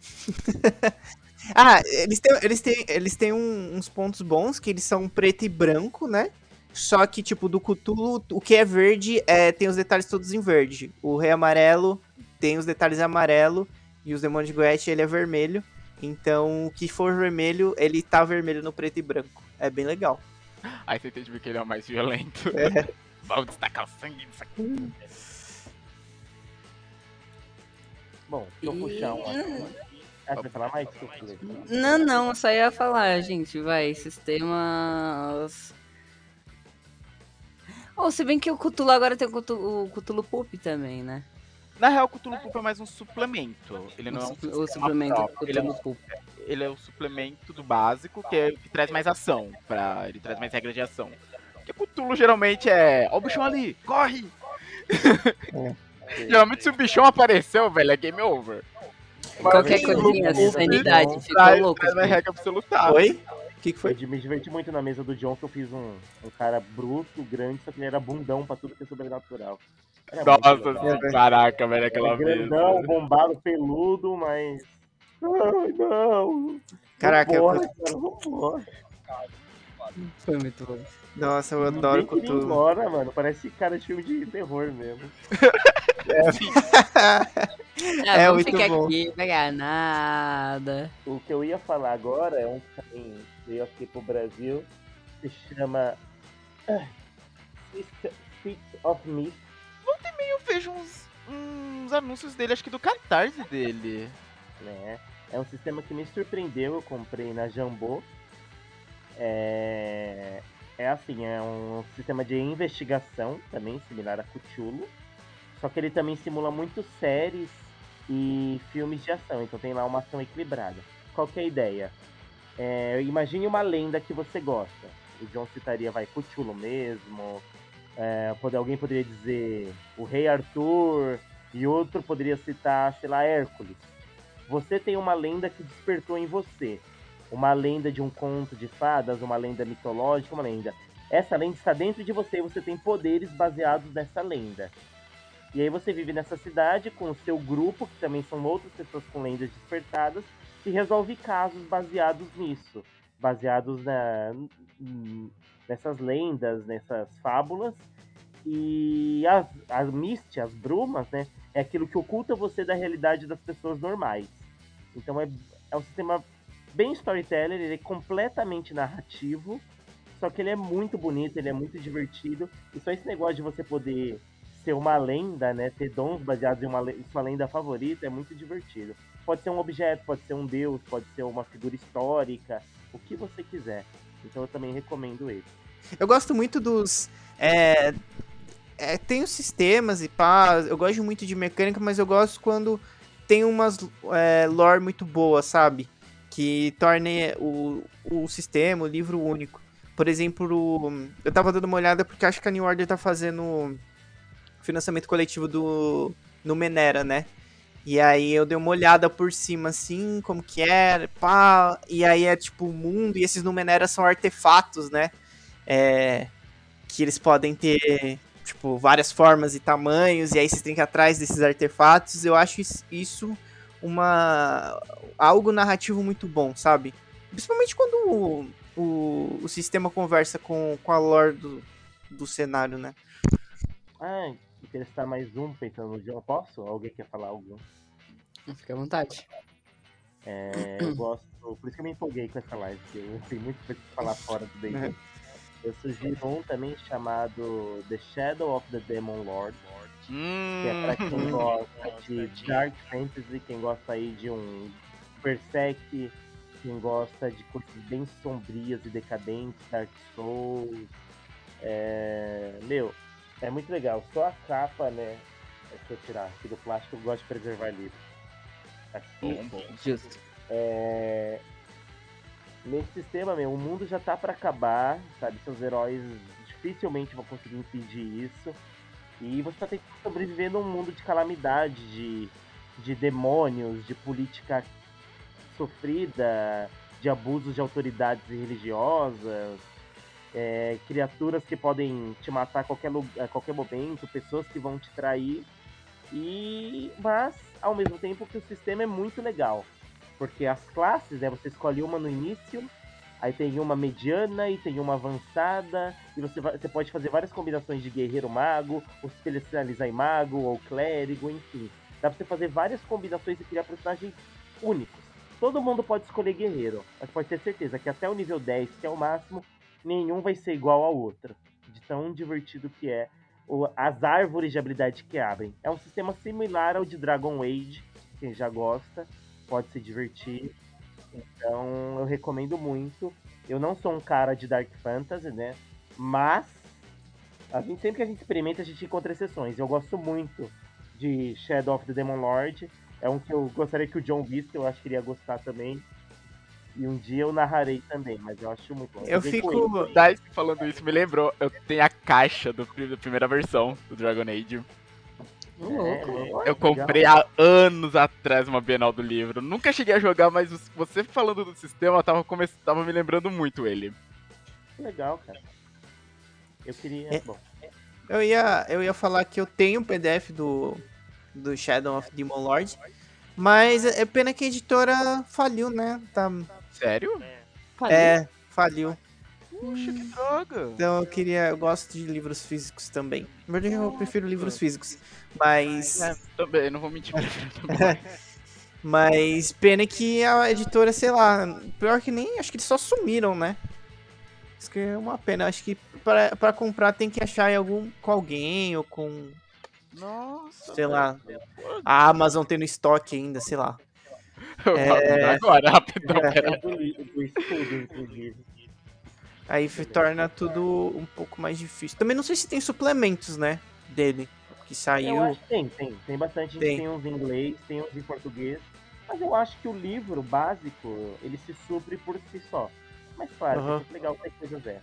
ah, eles têm, eles têm, eles têm um- uns pontos bons, que eles são preto e branco, né? Só que, tipo, do Cthulhu, o que é verde é, tem os detalhes todos em verde. O Rei Amarelo tem os detalhes em amarelo. E os Demônios de Goethe, ele é vermelho. Então, o que for vermelho, ele tá vermelho no preto e branco. É bem legal. Aí você entende que ele é o mais violento. É. Vamos destacar o sangue disso aqui. Bom, deixa eu puxar um aqui. Ah, você vai falar mais? Não, não, eu só ia falar, gente, vai, sistemas... Ou se bem que o Cthulhu agora tem o Cthulhu, o Cthulhu Poop também, né? Na real, o Cthulhu Pulp é mais um suplemento. Ele não é um o, suple- sistema o suplemento próprio, ele é um Cthulhu Poop. ele é o suplemento do básico, que, é, que traz mais ação. Pra, ele traz mais regras de ação. Porque Cthulhu geralmente é. Ó o bichão ali, corre! Geralmente se o bichão apareceu, velho, é game over. Qualquer Mas coisinha, sanidade, ficou traz- louco. Traz mais regra pra você lutar. Oi? O que, que Foi de me diverti muito na mesa do John que eu fiz um, um cara bruto, grande, só que ele era bundão pra tudo que é sobrenatural. Era legal. Nossa, caraca, velho, aquela é vez. grandão, bombado, peludo, mas. Ai, não. Caraca, eu- Vambora, cara, vambora. Foi muito bom. Nossa, eu adoro Cthulhu. embora, mano. Parece cara de filme de terror mesmo. Ah, É muito ficar bom. aqui, pegar nada. O que eu ia falar agora é um que também veio aqui pro Brasil. Se chama. ah, Fist Fist of Mist. Eu vejo uns, uns anúncios dele, acho que do catarse dele. né? É um sistema que me surpreendeu, eu comprei na Jambô. É, é assim, é um sistema de investigação, também similar a Cthulhu. Só que ele também simula muito séries e filmes de ação, então tem lá uma ação equilibrada. Qual que é a ideia? É, imagine uma lenda que você gosta. O John citaria, vai, Cthulhu mesmo. É, alguém poderia dizer o Rei Arthur, e outro poderia citar, sei lá, Hércules você tem uma lenda que despertou em você. Uma lenda de um conto de fadas, uma lenda mitológica, uma lenda. Essa lenda está dentro de você e você tem poderes baseados nessa lenda. E aí você vive nessa cidade com o seu grupo, que também são outras pessoas com lendas despertadas, e resolve casos baseados nisso, baseados na, nessas lendas, nessas fábulas. E as, as Mist, as brumas, né? É aquilo que oculta você da realidade das pessoas normais. Então é, é um sistema bem storyteller, ele é completamente narrativo, só que ele é muito bonito, ele é muito divertido. E só esse negócio de você poder ser uma lenda, né? Ter dons baseados em uma sua lenda favorita é muito divertido. Pode ser um objeto, pode ser um deus, pode ser uma figura histórica, o que você quiser. Então eu também recomendo ele. Eu gosto muito dos. É, é, tem os sistemas e pá. Eu gosto muito de mecânica, mas eu gosto quando tem umas é, lore muito boas, sabe? Que torne o, o sistema, o livro único. Por exemplo, eu tava dando uma olhada porque acho que a New Order tá fazendo financiamento coletivo do Numenera, né? E aí eu dei uma olhada por cima, assim, como que era, pá. E aí é tipo o mundo, e esses Numenera são artefatos, né? É, que eles podem ter, tipo, várias formas e tamanhos, e aí vocês têm que ir atrás desses artefatos. Eu acho isso uma. algo narrativo muito bom, sabe? Principalmente quando o, o, o sistema conversa com, com a lore do, do cenário, né? Ah, interessar mais um pensando no John. Posso? Alguém quer falar algo? Fica à vontade. É, eu gosto. Por isso que eu me empolguei com essa live, porque eu tenho muito coisa pra falar fora do D&D. Eu sugiro um também chamado The Shadow of the Demon Lord, Hum, que é pra quem gosta de Dark Fantasy, quem gosta aí de um Berserk, quem gosta de coisas bem sombrias e decadentes, Dark Souls. É... Meu, é muito legal. Só a capa, né? Deixa eu tirar aqui do plástico, eu gosto de preservar livros. Aqui, Justo. é... Nesse sistema, meu, o mundo já tá pra acabar, sabe? Seus heróis dificilmente vão conseguir impedir isso. E você tá tentando sobreviver num mundo de calamidade, de, de demônios, de política sofrida, de abusos de autoridades religiosas, é, criaturas que podem te matar a qualquer, lu- a qualquer momento, pessoas que vão te trair. E mas ao mesmo tempo que o sistema é muito legal, porque as classes, né, você escolhe uma no início, aí tem uma mediana e tem uma avançada, e você, você pode fazer várias combinações de guerreiro mago, ou se especializar em mago ou clérigo, enfim. Dá pra você fazer várias combinações e criar personagens únicos. Todo mundo pode escolher guerreiro, mas pode ter certeza que até o nível 10, que é o máximo, nenhum vai ser igual ao outro. De tão divertido que é as árvores de habilidade que abrem. É um sistema similar ao de Dragon Age, quem já gosta, pode se divertir. Então eu recomendo muito. Eu não sou um cara de Dark Fantasy, né? Mas a gente, sempre que a gente experimenta, a gente encontra exceções. Eu gosto muito de Shadow of the Demon Lord. É um que eu gostaria que o John visse, eu acho que ele ia gostar também. E um dia eu narrarei também, mas eu acho muito bom. Eu com fico-. Dice falando isso me lembrou. Eu tenho a caixa do, da primeira versão do Dragon Age. Louco. É, Eu legal. comprei há anos atrás uma Bienal do livro. Nunca cheguei a jogar, mas você falando do sistema tava, come... tava me lembrando muito ele. Legal, cara. Eu queria. É. Bom, Eu ia, eu ia falar que eu tenho o PDF do, do Shadow of Demon Lord, mas é pena que a editora faliu, né? Tá, Sério? Falei. é, faliu. Puxa, que droga. Então eu queria, eu gosto de livros físicos também. Na verdade eu prefiro livros físicos, mas É, também, não vou mentir. mas pena que a editora, sei lá, pior que nem, acho que eles só sumiram, né? Isso que é uma pena. Acho que pra, pra comprar tem que achar em algum com alguém ou com, Nossa. sei lá, a Amazon tendo estoque ainda, sei lá. Eu abrir Agora, rapidão. É. é estudo, inclusive. Aí torna tudo um pouco mais difícil. Também não sei se tem suplementos, né? Dele. Que Eu saiu. acho que tem, tem. Tem bastante. Tem. Tem. uns em inglês, tem uns em português. Mas eu acho que o livro básico, ele se supre por si só. Mas claro, Aham. é legal ter coisas é.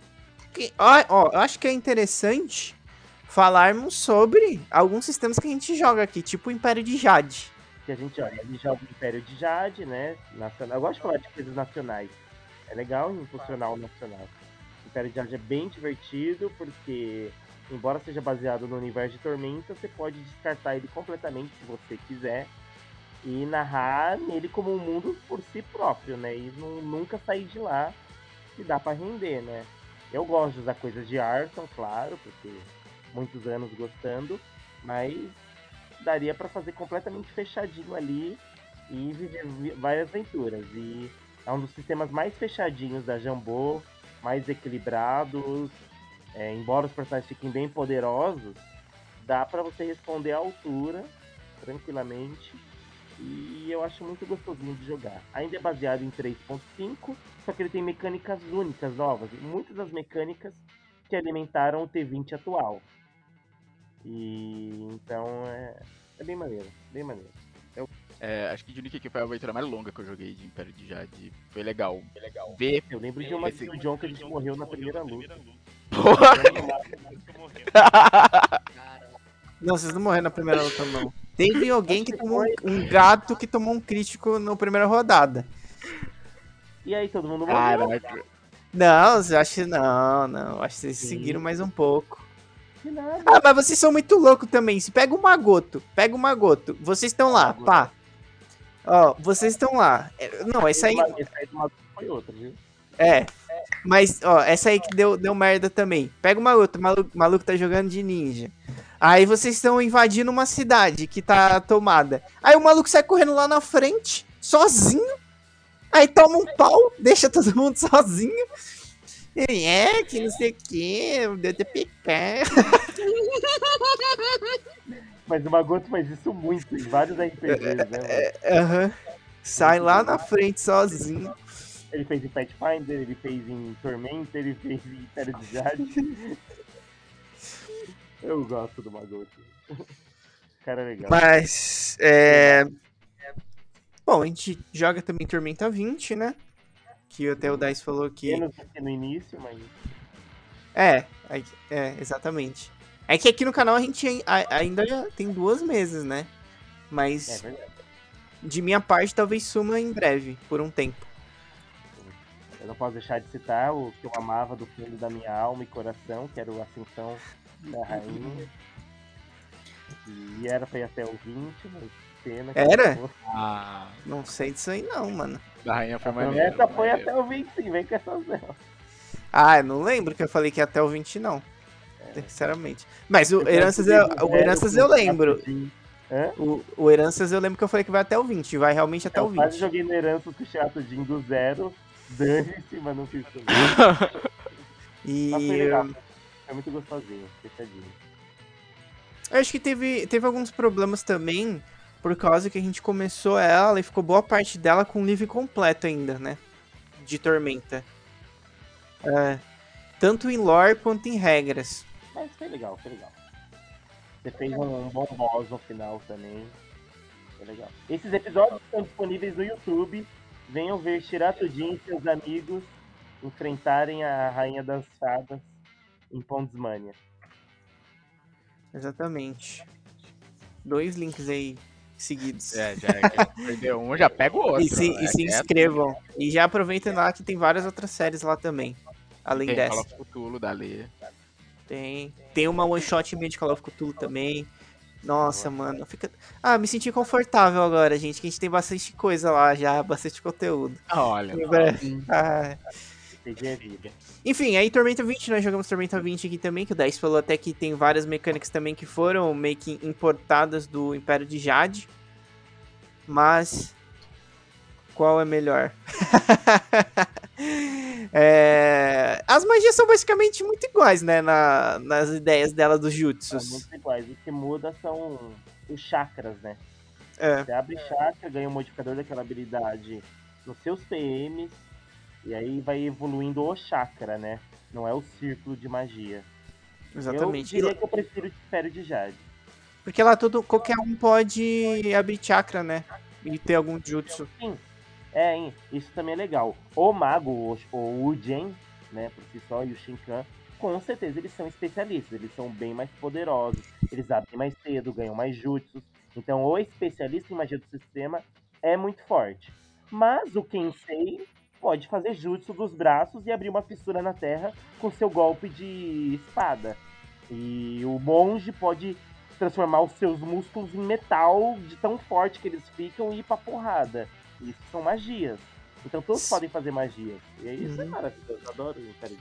Que- ó, ó, eu acho que é interessante falarmos sobre alguns sistemas que a gente joga aqui, tipo o Império de Jade. Que a gente olha, ele joga o Império de Jade, né? Nacional. Eu gosto de falar de coisas nacionais. É legal impulsionar o nacional. O Império de Jade é bem divertido, porque, embora seja baseado no universo de Tormenta, você pode descartar ele completamente se você quiser. e narrar nele como um mundo por si próprio, né? E não, nunca sair de lá se dá para render, né? Eu gosto de usar coisas de Arson, claro, porque muitos anos gostando, mas daria para fazer completamente fechadinho ali e viver várias aventuras. E é um dos sistemas mais fechadinhos da Jambô, mais equilibrados. É, embora os personagens fiquem bem poderosos, dá para você responder à altura tranquilamente. E eu acho muito gostosinho de jogar. Ainda é baseado em 3.5, só que ele tem mecânicas únicas, novas. Muitas das mecânicas que alimentaram o T20 atual. E então é, é bem maneiro, bem maneiro. É, acho que de Unique aqui foi a aventura mais longa que eu joguei de Império de Jade. Foi legal. Foi legal. Ver. Eu lembro de uma Esse- o John que a gente morreu na primeira luta. Porra! Não, vocês não morreram na primeira luta, não. Teve alguém que tomou um, gato que tomou um crítico na primeira rodada. E aí todo mundo morreu. Caraca. Não, eu acho que não, não. Acho que vocês Sim. seguiram mais um pouco. Nada. Ah, mas vocês são muito loucos também. Se pega o Magoto, pega o Magoto. Vocês estão lá, pá. Ó, vocês estão lá. É, Não, essa aí. Foi outra, viu? É. Mas, ó, essa aí que deu, deu merda também. Pega o maluco, o maluco, maluco tá jogando de ninja. Aí vocês estão invadindo uma cidade que tá tomada. Aí o maluco sai correndo lá na frente, sozinho. Aí toma um pau, deixa todo mundo sozinho. Ele é, que não sei o que, deu TPK. Mas o Magoto faz isso muito em vários RPGs, né? mano? Aham. Sai lá na frente sozinho. Ele fez em Pathfinder, ele fez em Tormenta, ele fez em Império de Jade. Eu gosto do Magoto. Cara é legal. Mas, é... Bom, a gente joga também Tormenta 20, né? Que até o Dice falou que... Menos do que no início, mas. É, aí- é, exatamente. É que aqui no canal a gente ainda tem duas meses, né? É Mas verdade. de minha parte talvez suma em breve, por um tempo. Eu não posso deixar de citar o que eu amava do fundo da minha alma e coração, que era o Ascensão da Rainha. E era ir até o 20, mas Era? foi. Ah, Não sei disso aí não, mano. da rainha foi A maneiro. promessa foi maneiro. até o 20, sim, vem com essas não. Ah, eu não lembro que eu falei que ia até o 20 não. Sinceramente. Mas o Eu Heranças, eu, que o Heranças eu lembro. Hã? O, o Heranças eu lembro que eu falei que vai até o 20. Vai realmente até o Eu quase 20. joguei no Herança com o Chato Jin do zero. Dane-se, mas não fiz tudo. E Mas foi legal. Foi muito gostosinho, fechadinho. eu acho que teve, teve alguns problemas também, por causa que a gente começou ela e ficou boa parte dela com o livro completo ainda, né? De Tormenta. É, tanto em lore quanto em regras. Mas foi legal, foi legal. Você fez um bom boss no final também. Foi legal. Esses episódios estão disponíveis no YouTube. Venham ver Shirato Jin e seus amigos enfrentarem a Rainha das Fadas em Pondsmania. Exatamente. Dois links aí seguidos. É, já é que perdeu um, já pega o outro. E se, né? e se É, inscrevam. E já aproveitem lá que tem várias outras séries lá também. Além Tem dessa. Call of Cthulhu, dali. Tem. Tem uma one shot minha de Call of Cthulhu também. Nossa, mano. Fica... Ah, me senti confortável agora, gente. Que a gente tem bastante coisa lá já, bastante conteúdo. Olha, Em breve. Ah, PG é vida. Enfim, aí Tormenta 20, nós jogamos Tormenta 20 aqui também, que o Dice falou até que tem várias mecânicas também que foram meio que importadas do Império de Jade. Mas. Qual é melhor? É, As magias são basicamente muito iguais, né? na- nas ideias dela dos São jutsus. muito iguais. O que muda são os chakras, né? É, Você abre chakra, ganha um modificador daquela habilidade nos seus PMs. E aí vai evoluindo o chakra, né? Não é o círculo de magia. exatamente. Eu diria que eu prefiro o Império de Jade. Porque lá todo, qualquer um pode abrir chakra, né? E ter algum jutsu. Sim. É, hein? isso também é legal. O mago, o, o Ujen, né, por si só, e o Shinkan, com certeza eles são especialistas, eles são bem mais poderosos, eles abrem mais cedo, ganham mais jutsus. Então o especialista em magia do sistema é muito forte. Mas o Kensei pode fazer jutsu dos braços e abrir uma fissura na terra com seu golpe de espada. E o monge pode transformar os seus músculos em metal de tão forte que eles ficam e ir pra porrada. Isso são magias. Então todos podem fazer magias. E isso é Uhum. maravilhoso. Eu adoro o Sharingan.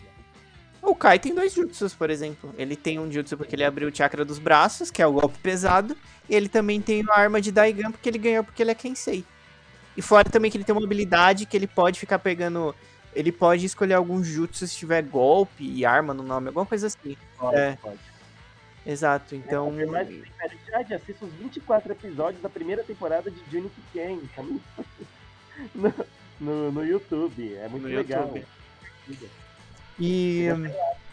O Kai tem dois jutsus, por exemplo. Ele tem um jutsu porque ele abriu o chakra dos braços, que é o golpe pesado. E ele também tem a arma de Daigan porque ele ganhou porque ele é Kensei. E fora também que ele tem uma habilidade que ele pode ficar pegando. Ele pode escolher alguns jutsus se tiver golpe e arma no nome, alguma coisa assim. Pode, É. pode. Exato, então. Confirmar esse Felicidade, assista os 24 episódios da primeira temporada de Junichi Ken. tá no, no, no, no YouTube. É muito No legal. YouTube. E.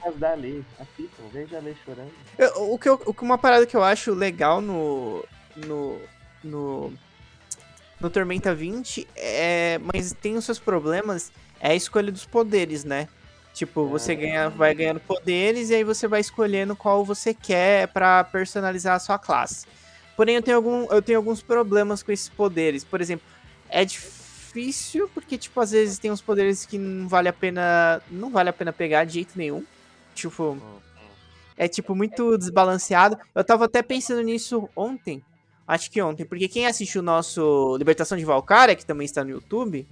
Mas da Lê, assistam, veja a Lê chorando. Eu- o que eu, o que- uma parada que eu acho legal no no no no Tormenta 20 é, mas tem os seus problemas, é a escolha dos poderes, né? Tipo, você ganha, vai ganhando poderes e aí você vai escolhendo qual você quer pra personalizar a sua classe. Porém, eu tenho, algum, eu tenho alguns problemas com esses poderes. Por exemplo, é difícil porque tipo às vezes tem uns poderes que não vale a pena, não vale a pena pegar de jeito nenhum. Tipo, é tipo muito desbalanceado. Eu tava até pensando nisso ontem. Acho que ontem, porque quem assistiu o nosso Libertação de Valkyria, que também está no YouTube,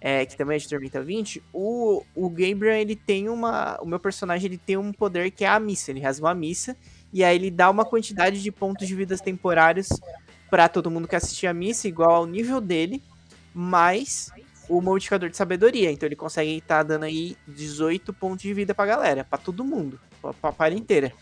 é, que também é de Tormenta 20, o, o Gabriel, ele tem uma. O meu personagem ele tem um poder que é a missa. Ele rasga uma missa. E aí ele dá uma quantidade de pontos de vidas temporários pra todo mundo que assistir a missa, igual ao nível dele, mais o modificador de sabedoria. Então ele consegue estar dando aí 18 pontos de vida pra galera, pra todo mundo, pra, pra party inteira.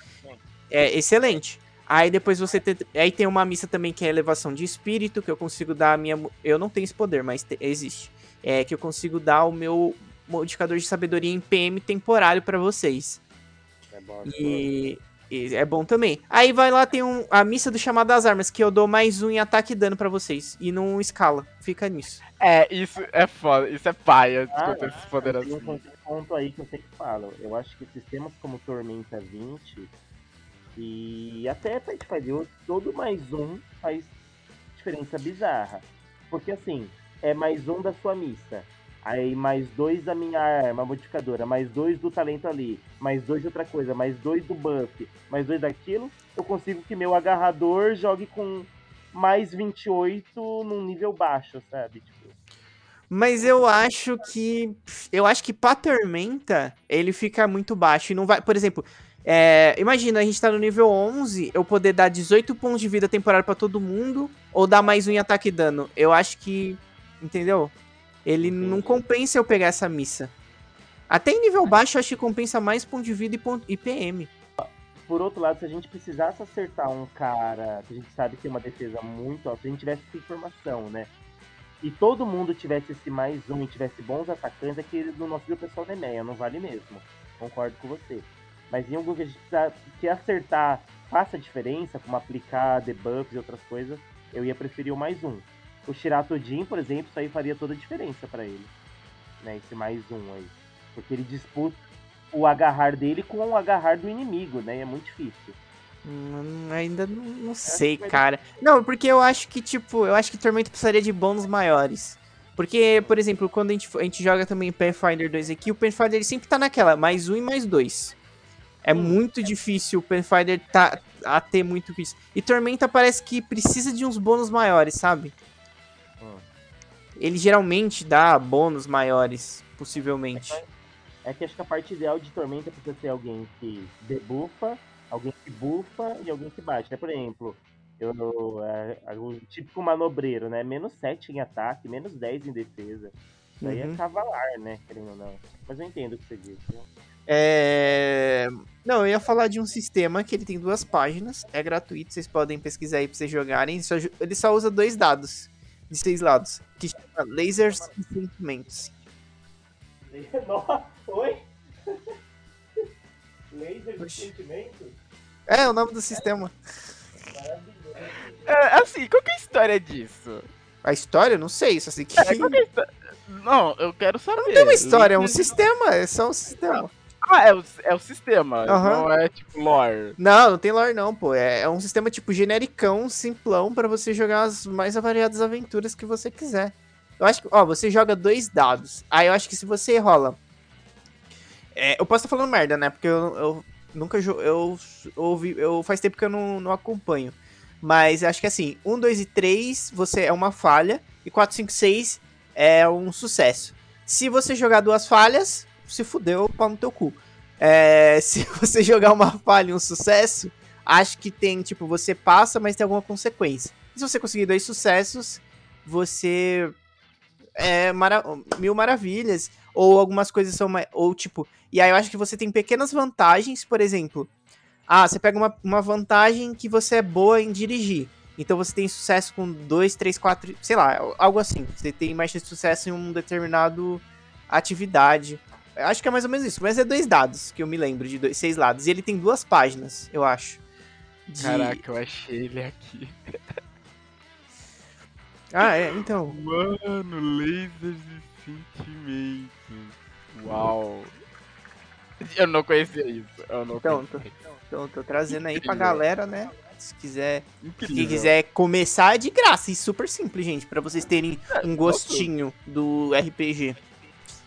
É excelente. Aí depois você tem, aí tem uma missa também que é elevação de espírito, que eu consigo dar a minha, eu não tenho esse poder, mas te- existe. É que eu consigo dar o meu modificador de sabedoria em PM temporário pra vocês. É bom, E, e é bom também. Aí vai lá, tem um, a missa do chamado das armas, que eu dou mais um em ataque e dano pra vocês. E não escala. Fica nisso. É, isso é foda, isso é paia, Ah, esses poderes Tem um assim. ponto- aí que eu sempre falo. Eu acho que sistemas como Tormenta 20 e até Pathfinder, todo mais um faz diferença bizarra. Porque assim, é mais um da sua missa. Aí mais dois da minha arma modificadora, mais dois do talento ali, mais dois de outra coisa, mais dois do buff, mais dois daquilo, eu consigo que meu agarrador jogue com mais 28 num nível baixo, sabe? Tipo, Mas eu acho que. Eu acho que pra Tormenta, ele fica muito baixo. E não vai. Por exemplo, é, imagina, a gente tá no nível 11, eu poder dar 18 pontos de vida temporária pra todo mundo, ou dar mais um em ataque e dano. Eu acho que. Entendeu? Ele não Entendi. compensa eu pegar essa missa. Até em nível baixo, eu acho que compensa mais ponto de vida e, ponto, e PM. Por outro lado, se a gente precisasse acertar um cara que a gente sabe que tem uma defesa muito alta, se a gente tivesse essa informação, né? E todo mundo tivesse esse mais um e tivesse bons atacantes, é que no nosso grupo é só Nemeia, não vale mesmo. Concordo com você. Mas em algum que a gente precisa que acertar faça diferença, como aplicar debuffs e outras coisas, eu ia preferir o mais um. O Shirato Jin, por exemplo, isso aí faria toda a diferença pra ele. Né? Esse mais um aí. Porque ele disputa o agarrar dele com o agarrar do inimigo, né? E é muito difícil. Hum, ainda não, não sei, cara. Não, porque eu acho que, tipo, eu acho que Tormento precisaria de bônus maiores. Porque, por exemplo, quando a gente, a gente joga também Pathfinder 2 aqui, o Pathfinder ele sempre tá naquela, mais um e mais dois. É muito difícil o Pathfinder tá, a ter muito isso. E Tormenta parece que precisa de uns bônus maiores, sabe? Hum. Ele geralmente dá bônus maiores, possivelmente. É que acho que a parte ideal de Tormenta precisa ser alguém que debufa, alguém que bufa e alguém que bate, né? Por exemplo, eu, eu, é, é o típico manobreiro, né? Menos 7 em ataque, menos 10 em defesa. Isso aí Uhum. é cavalar, né? Querendo ou não. Mas eu entendo o que você disse. É... Não, eu ia falar de um sistema que ele tem duas páginas, é gratuito, vocês podem pesquisar aí pra vocês jogarem. Ele só, ju- ele só usa dois dados, de seis lados, que chama Lasers e Sentimentos. Nossa, oi? Laser de Oxi. sentimento? É, é o nome do sistema. É, assim, qual que é a história disso? A história, eu não sei, só sei que. É, qual que é a? Não, eu quero saber. Não tem uma história, é um sistema, é só um sistema. Ah, é o, é o sistema, Aham. não é tipo lore. Não, não tem lore não, pô. É, é um sistema tipo genericão, simplão, pra você jogar as mais variadas aventuras que você quiser. Eu acho que, ó, você joga dois dados. Aí eu acho que se você rola. É, eu posso estar falando merda, né? Porque eu, eu Nunca jo- eu ouvi, eu faz tempo que eu não, não acompanho. Mas acho que assim, 1, 2 e 3 você é uma falha e 4, 5, 6 é um sucesso. Se você jogar duas falhas, se fudeu, pau no teu cu. É, se você jogar uma falha e um sucesso, acho que tem, tipo, você passa, mas tem alguma consequência. E se você conseguir dois sucessos, você é mara- mil maravilhas. Ou algumas coisas são. Ou tipo. E aí eu acho que você tem pequenas vantagens, por exemplo. Ah, você pega uma, uma vantagem que você é boa em dirigir. Então você tem sucesso com dois, três, quatro. Sei lá, algo assim. Você tem mais sucesso em um determinado atividade. Acho que é mais ou menos isso. Mas é dois dados que eu me lembro, de dois, seis lados. E ele tem duas páginas, eu acho. De- Caraca, eu achei ele aqui. Ah, é, então. Mano, lasers e sentimentos. Uau. Eu não conhecia isso. Eu não Então, conhecia. Então, tô trazendo aí pra galera, né? Se quiser Incrível. Quem quiser começar é de graça e super simples, gente, pra vocês terem um gostinho do RPG.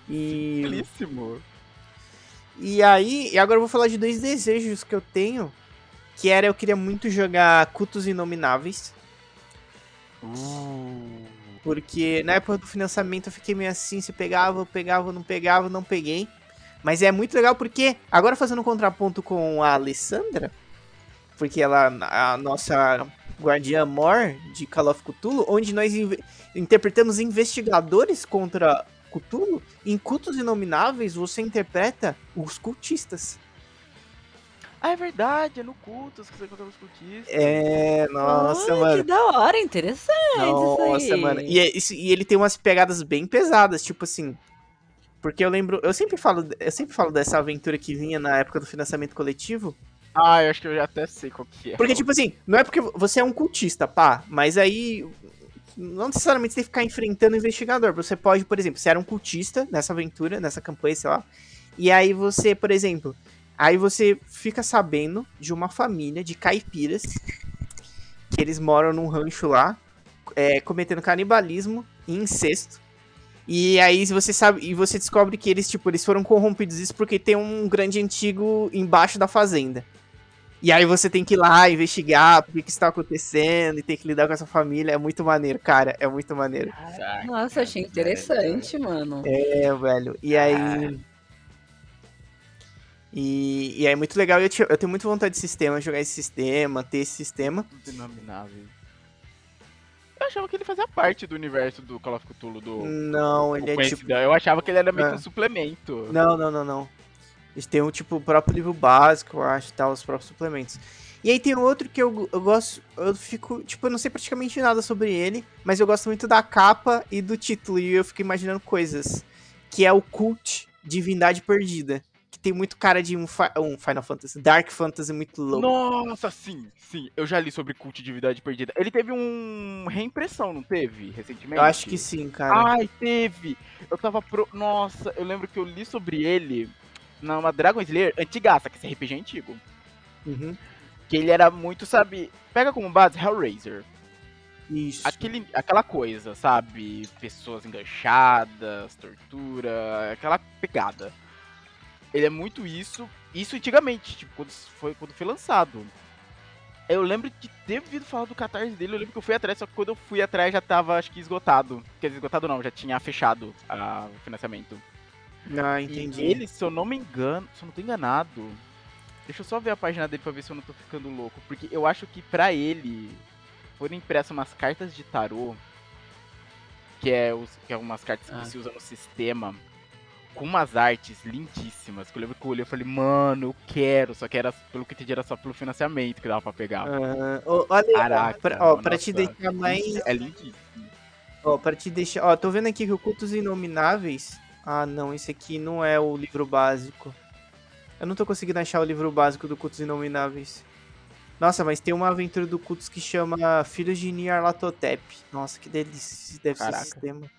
E, Belíssimo. e aí, e agora eu vou falar de dois desejos que eu tenho, que era eu queria muito jogar Cultos Inomináveis, Uh. porque na época do financiamento eu fiquei meio assim, se pegava, eu pegava, não pegava, não peguei. Mas é muito legal porque, agora fazendo um contraponto com a Alessandra, porque ela a nossa guardiã Mor de Call of Cthulhu, onde nós interpretamos investigadores contra Cthulhu, em Cultos Inomináveis você interpreta os cultistas. Ah, é verdade, é no cultos que você encontra os cultistas. É, nossa, Olha, mano. Que da hora, interessante isso Nossa, aí. mano. E, é isso- e ele tem umas pegadas bem pesadas, tipo assim. Porque eu lembro. Eu sempre falo, eu sempre falo dessa aventura que vinha na época do financiamento coletivo. Ah, eu acho que eu já até sei qual que é. Porque, tipo assim, não é porque você é um cultista, pá, mas aí. Não necessariamente você tem que ficar enfrentando o investigador. Você pode, por exemplo, você era um cultista nessa aventura, nessa campanha, sei lá. E aí você, por exemplo. Aí você fica sabendo de uma família de caipiras. Que eles moram num rancho lá. é, cometendo canibalismo e incesto. E aí você sabe. E você descobre que eles, tipo, eles foram corrompidos isso porque tem um grande antigo embaixo da fazenda. E aí você tem que ir lá investigar por que que isso tá acontecendo e tem que lidar com essa família. É muito maneiro, cara. É muito maneiro. Caraca, Nossa, achei velho. interessante, mano. É, velho. E aí. E, e aí é muito legal. Eu, eu tenho muita vontade de sistema, jogar esse sistema, ter esse sistema. Denominável. Eu achava que ele fazia parte do universo do Call of Cthulhu do. Não, o ele é tipo. Eu achava que ele era meio que É. um suplemento. Não, não, não, não. Eles têm um tipo o próprio livro básico, eu acho, tal, os próprios suplementos. E aí tem outro que eu, eu gosto, eu fico, tipo, eu não sei praticamente nada sobre ele, mas eu gosto muito da capa e do título, e eu fico imaginando coisas. Que é o Cult Divindade Perdida. Que tem muito cara de um, um Final Fantasy, Dark Fantasy muito louco. Nossa, sim, sim. Eu já li sobre culto de divindade perdida. Ele teve um reimpressão, não teve? Recentemente? eu acho que sim, cara. Ai, teve! Eu tava pro. Nossa, eu lembro que eu li sobre ele numa Dragon Slayer antigaça, que esse RPG é antigo. Uhum. Que ele era muito, sabe. Pega como base Hellraiser. Isso. Aquele, aquela coisa, sabe? Pessoas enganchadas, tortura, aquela pegada. Ele é muito isso, isso antigamente, tipo, quando foi, quando foi lançado. Eu lembro de ter ouvido falar do catarse dele, eu lembro que eu fui atrás, só que quando eu fui atrás já tava, acho que esgotado. Quer dizer, esgotado não, já tinha fechado o financiamento. Ah, E entendi. ele, se eu não me engano, se eu não tô enganado, deixa eu só ver a página dele pra ver se eu não tô ficando louco, porque eu acho que pra ele foram impressas umas cartas de tarô, que é, os, que é umas cartas Ah. que se usa no sistema, com umas artes lindíssimas, que eu lembro que eu olhei e falei, mano, eu quero, só que era, pelo que eu entendi, era só pelo financiamento que dava pra pegar. Ah, olha, Caraca, pra, ó, pra te deixar mais. É lindíssimo. Ó, pra te deixar. Ó, tô vendo aqui que o Cultos Inomináveis. Ah, não, esse aqui não é o livro básico. Eu não tô conseguindo achar o livro básico do Cultos Inomináveis. Nossa, mas tem uma aventura do Cultos que chama Filhos de Nyarlathotep. Nossa, que delícia deve Caraca. ser esse sistema.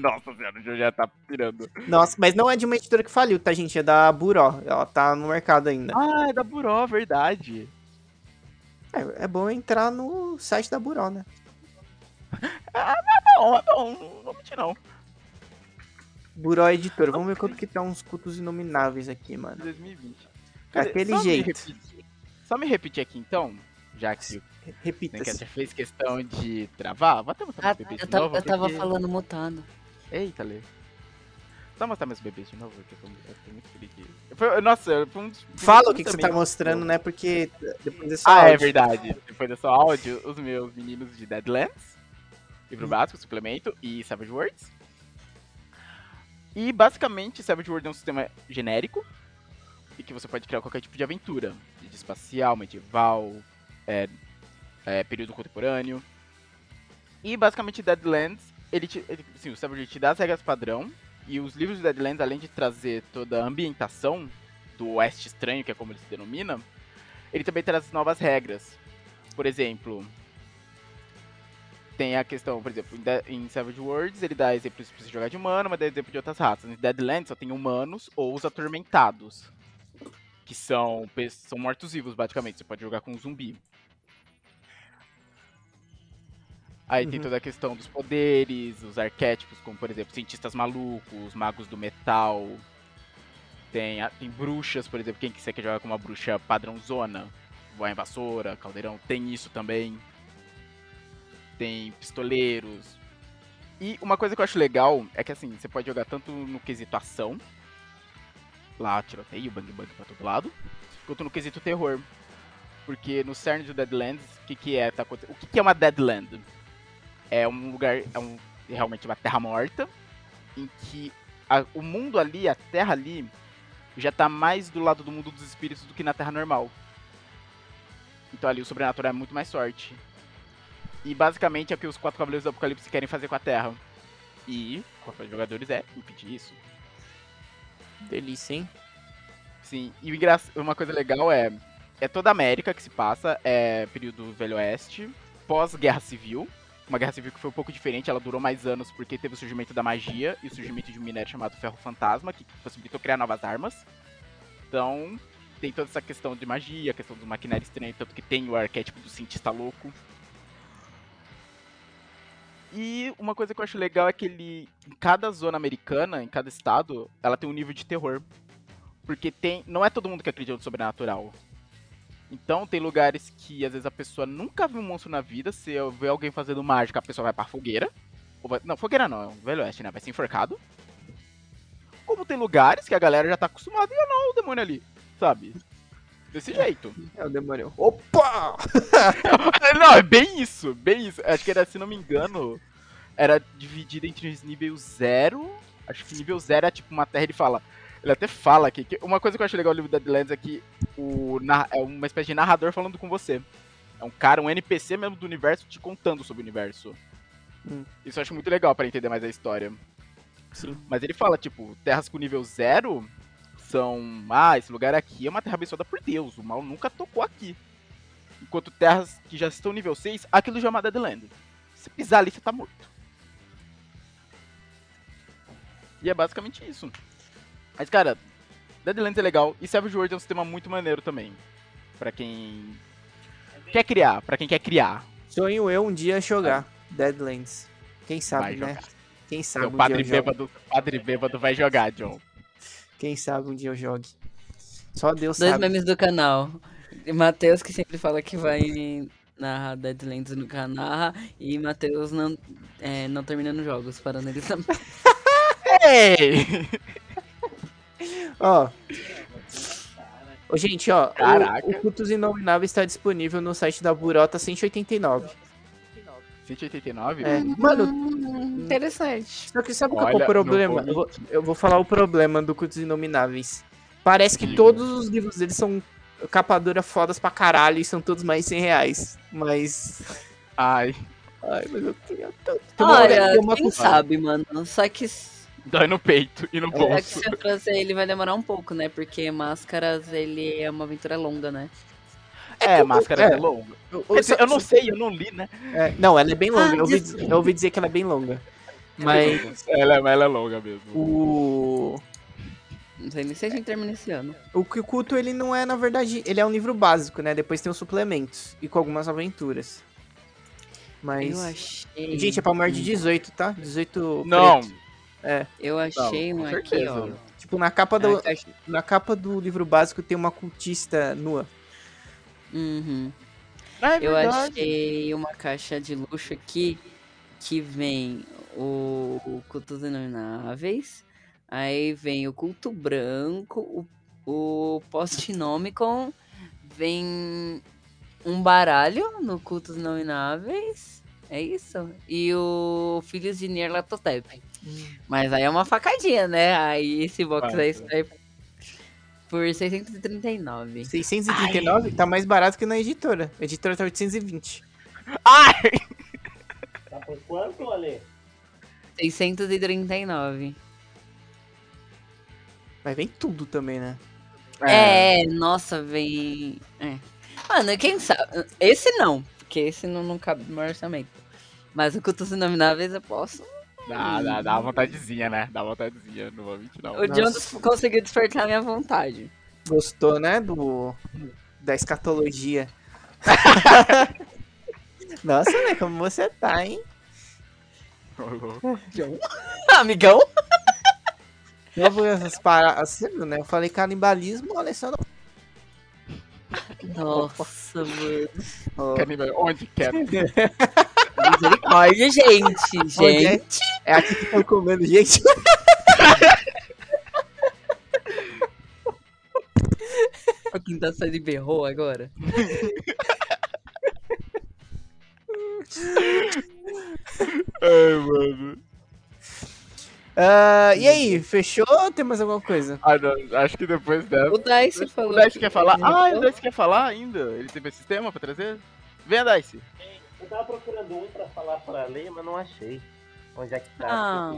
Nossa senhora, o já tá pirando. Nossa, mas não é de uma editora que faliu, tá, gente? É da Buró. Ela tá no mercado ainda. Ah, é da Buró, verdade. É, é bom entrar no site da Buró, né? Não, é bom, não vou mentir não. Buró Editora. Vamos ver quanto que tá uns Cultos Inomináveis aqui, mano. 2020. Quer dizer, Aquele só me jeito. repetir- só me repetir aqui então, já que o Repita-se. Necaster fez questão de travar. Vou até mostrar Ah, meus bebês eu de novo. eu tava porque- falando mutado. Eita, Lê. Só mostrar meus bebês de novo, que eu tô, eu tô muito feliz. nossa, foi um dos Fala o que, que você tá mostrando, né? Porque depois é só Ah, é áudio. verdade. Depois desse áudio, os meus meninos de Deadlands, livro Hum. básico, suplemento e Savage Worlds. E basicamente, Savage Worlds é um sistema genérico e que você pode criar qualquer tipo de aventura, de espacial, medieval, é, é, período contemporâneo. E basicamente, Deadlands, ele, te, ele sim, o Savage te dá as regras padrão e os livros de Deadlands, além de trazer toda a ambientação do Oeste Estranho, que é como ele se denomina, ele também traz novas regras. Por exemplo, tem a questão, por exemplo, em, Savage Worlds ele dá exemplos pra você jogar de humano, mas dá exemplo de outras raças. Em Deadlands só tem humanos ou os atormentados, que são, são mortos-vivos, basicamente. Você pode jogar com um zumbi. Aí tem Uhum. toda a questão dos poderes, os arquétipos, como por exemplo, cientistas malucos, magos do metal, tem, tem bruxas, por exemplo, quem que quer jogar com uma bruxa padrãozona, voar em vassoura, caldeirão, tem isso também. Tem pistoleiros. E uma coisa que eu acho legal é que assim, você pode jogar tanto no quesito ação, lá tiroteio, bang bang pra todo lado, quanto no quesito terror. Porque no cerne do Deadlands, o que, que é? Tá, o que, que é uma Deadland? É um lugar, é um, realmente uma terra morta, em que a- o mundo ali, a terra ali, já tá mais do lado do mundo dos espíritos do que na Terra normal. Então ali o sobrenatural é muito mais sorte. E basicamente é o que os quatro cavaleiros do Apocalipse querem fazer com a Terra. E, contra os jogadores, é impedir isso. Delícia, hein? Sim, e o engra... uma coisa legal é. É toda a América que se passa, é período Velho Oeste, pós-Guerra Civil. Uma guerra civil que foi um pouco diferente, ela durou mais anos porque teve o surgimento da magia e o surgimento de um minério chamado Ferro Fantasma, que possibilitou criar novas armas. Então, tem toda essa questão de magia, a questão do maquinário estranho, tanto que tem o arquétipo do cientista louco. E uma coisa que eu acho legal é que ele, em cada zona americana, em cada estado, ela tem um nível de terror. Porque tem. Não é todo mundo que acredita no sobrenatural. Então tem lugares que às vezes a pessoa nunca viu um monstro na vida. Se eu ver alguém fazendo mágica, a pessoa vai pra fogueira. Vai- não, fogueira não, é um velho oeste, né? Vai ser enforcado. Como tem lugares que a galera já tá acostumada e não, o demônio ali, sabe? Desse jeito. É o demônio. Opa! não, é bem isso, bem isso. Acho que era, se não me engano, era dividida entre os nível 0. Acho que nível 0 é tipo uma terra, ele fala. Ele até fala aqui. Que uma coisa que eu acho legal do livro Deadlands é que o, é uma espécie de narrador falando com você. É um cara, um NPC mesmo do universo, te contando sobre o universo. Hum. Isso eu acho muito legal para entender mais a história. Sim. Mas ele fala, tipo, terras com nível 0 são ah, esse lugar aqui é uma terra abençoada por Deus, o mal nunca tocou aqui. Enquanto terras que já estão nível 6, aquilo já é uma Deadland. Se pisar ali, você tá morto. E é basicamente isso. Mas, cara, Deadlands é legal e Savage World é um sistema muito maneiro também. Pra quem quer criar, pra quem quer criar. Sonho eu um dia jogar. É. Deadlands. Quem sabe, né? Quem sabe o um padre bêbado, padre bêbado vai jogar, John. Quem sabe um dia eu jogue. Só Deus Dois sabe. memes do canal. Matheus que sempre fala que vai narrar Deadlands no canal e Matheus não, é, não terminando jogos, parando ele também. Ei! Ó. Ô, gente, ó. o- Caraca. O, Cultos Inomináveis está disponível no site da Burota 189. 189? É. Mano, Hum, interessante. só que sabe qual que é Olha, o problema? Eu vou, eu vou falar o problema do Cultos Inomináveis. Parece que Diga. todos os livros deles são capa dura fodas pra caralho e são todos mais 100 reais. Mas. Ai, Ai, mas eu queria tanto. Olha, uma quem sabe, mano. Só que, dói no peito e no que bolso. se eu trazer ele vai demorar um pouco, né? Porque Máscaras, ele é uma aventura longa, né? É, máscara é. é longa. Eu, dizer, eu não sei, eu não li, né? É, não, ela é bem longa. Ah, eu, ouvi, diz- eu ouvi dizer que ela é bem longa. Mas Ela, é- ela é longa mesmo. o. Não sei nem se a gente termina esse ano. O que o culto, ele não é, na verdade, ele é um livro básico, né? Depois tem os suplementos e com algumas aventuras. Mas. Eu achei. Gente, é pra maior de 18, tá? 18. Não, preto. É. Eu achei Não, um aqui, certeza. ó. Tipo na capa, do, A caixa- na capa do livro básico tem uma cultista nua. Uhum. Ah, é Eu achei uma caixa de luxo aqui que vem o, cultos inomináveis, aí vem o culto branco, o, o post-nomicon, vem um baralho no cultos inomináveis, é isso? E o Filhos de Nyarlathotep. Mas aí é uma facadinha, né? Aí esse box aí sai por 639. 639 tá mais barato que na editora. A editora tá 820. Ai! Tá por quanto, Ale? 639. Mas vem tudo também, né? É, nossa, vem. É. Mano, quem sabe? Esse não, porque esse não, não cabe no meu orçamento. Mas o Cultos Inomináveis eu posso. Dá, dá, dá uma vontadezinha, né? Dá uma vontadezinha, não vou mentir, não. O. John conseguiu despertar a minha vontade. Gostou, né? Do. Da escatologia. Nossa, né? Como você tá, hein? Amigão? Novo essas paradas. Você viu, né? Eu falei canibalismo, Alessandro. Nossa, mano. ó, Canibal, Onde quer? Misericórdia, gente. Gente. É aqui que estão comendo, gente. A quinta série berrou agora. Ai, mano. Ah, e aí, fechou ou tem mais alguma coisa? Ah, não, acho que depois dessa. O Dice falou. O Dice quer falar? Ah, o Dice quer falar ainda? Ele tem esse sistema pra trazer? Venha, Dice. Eu tava procurando um pra falar pra ler, mas não achei. Onde é que tá? Ah.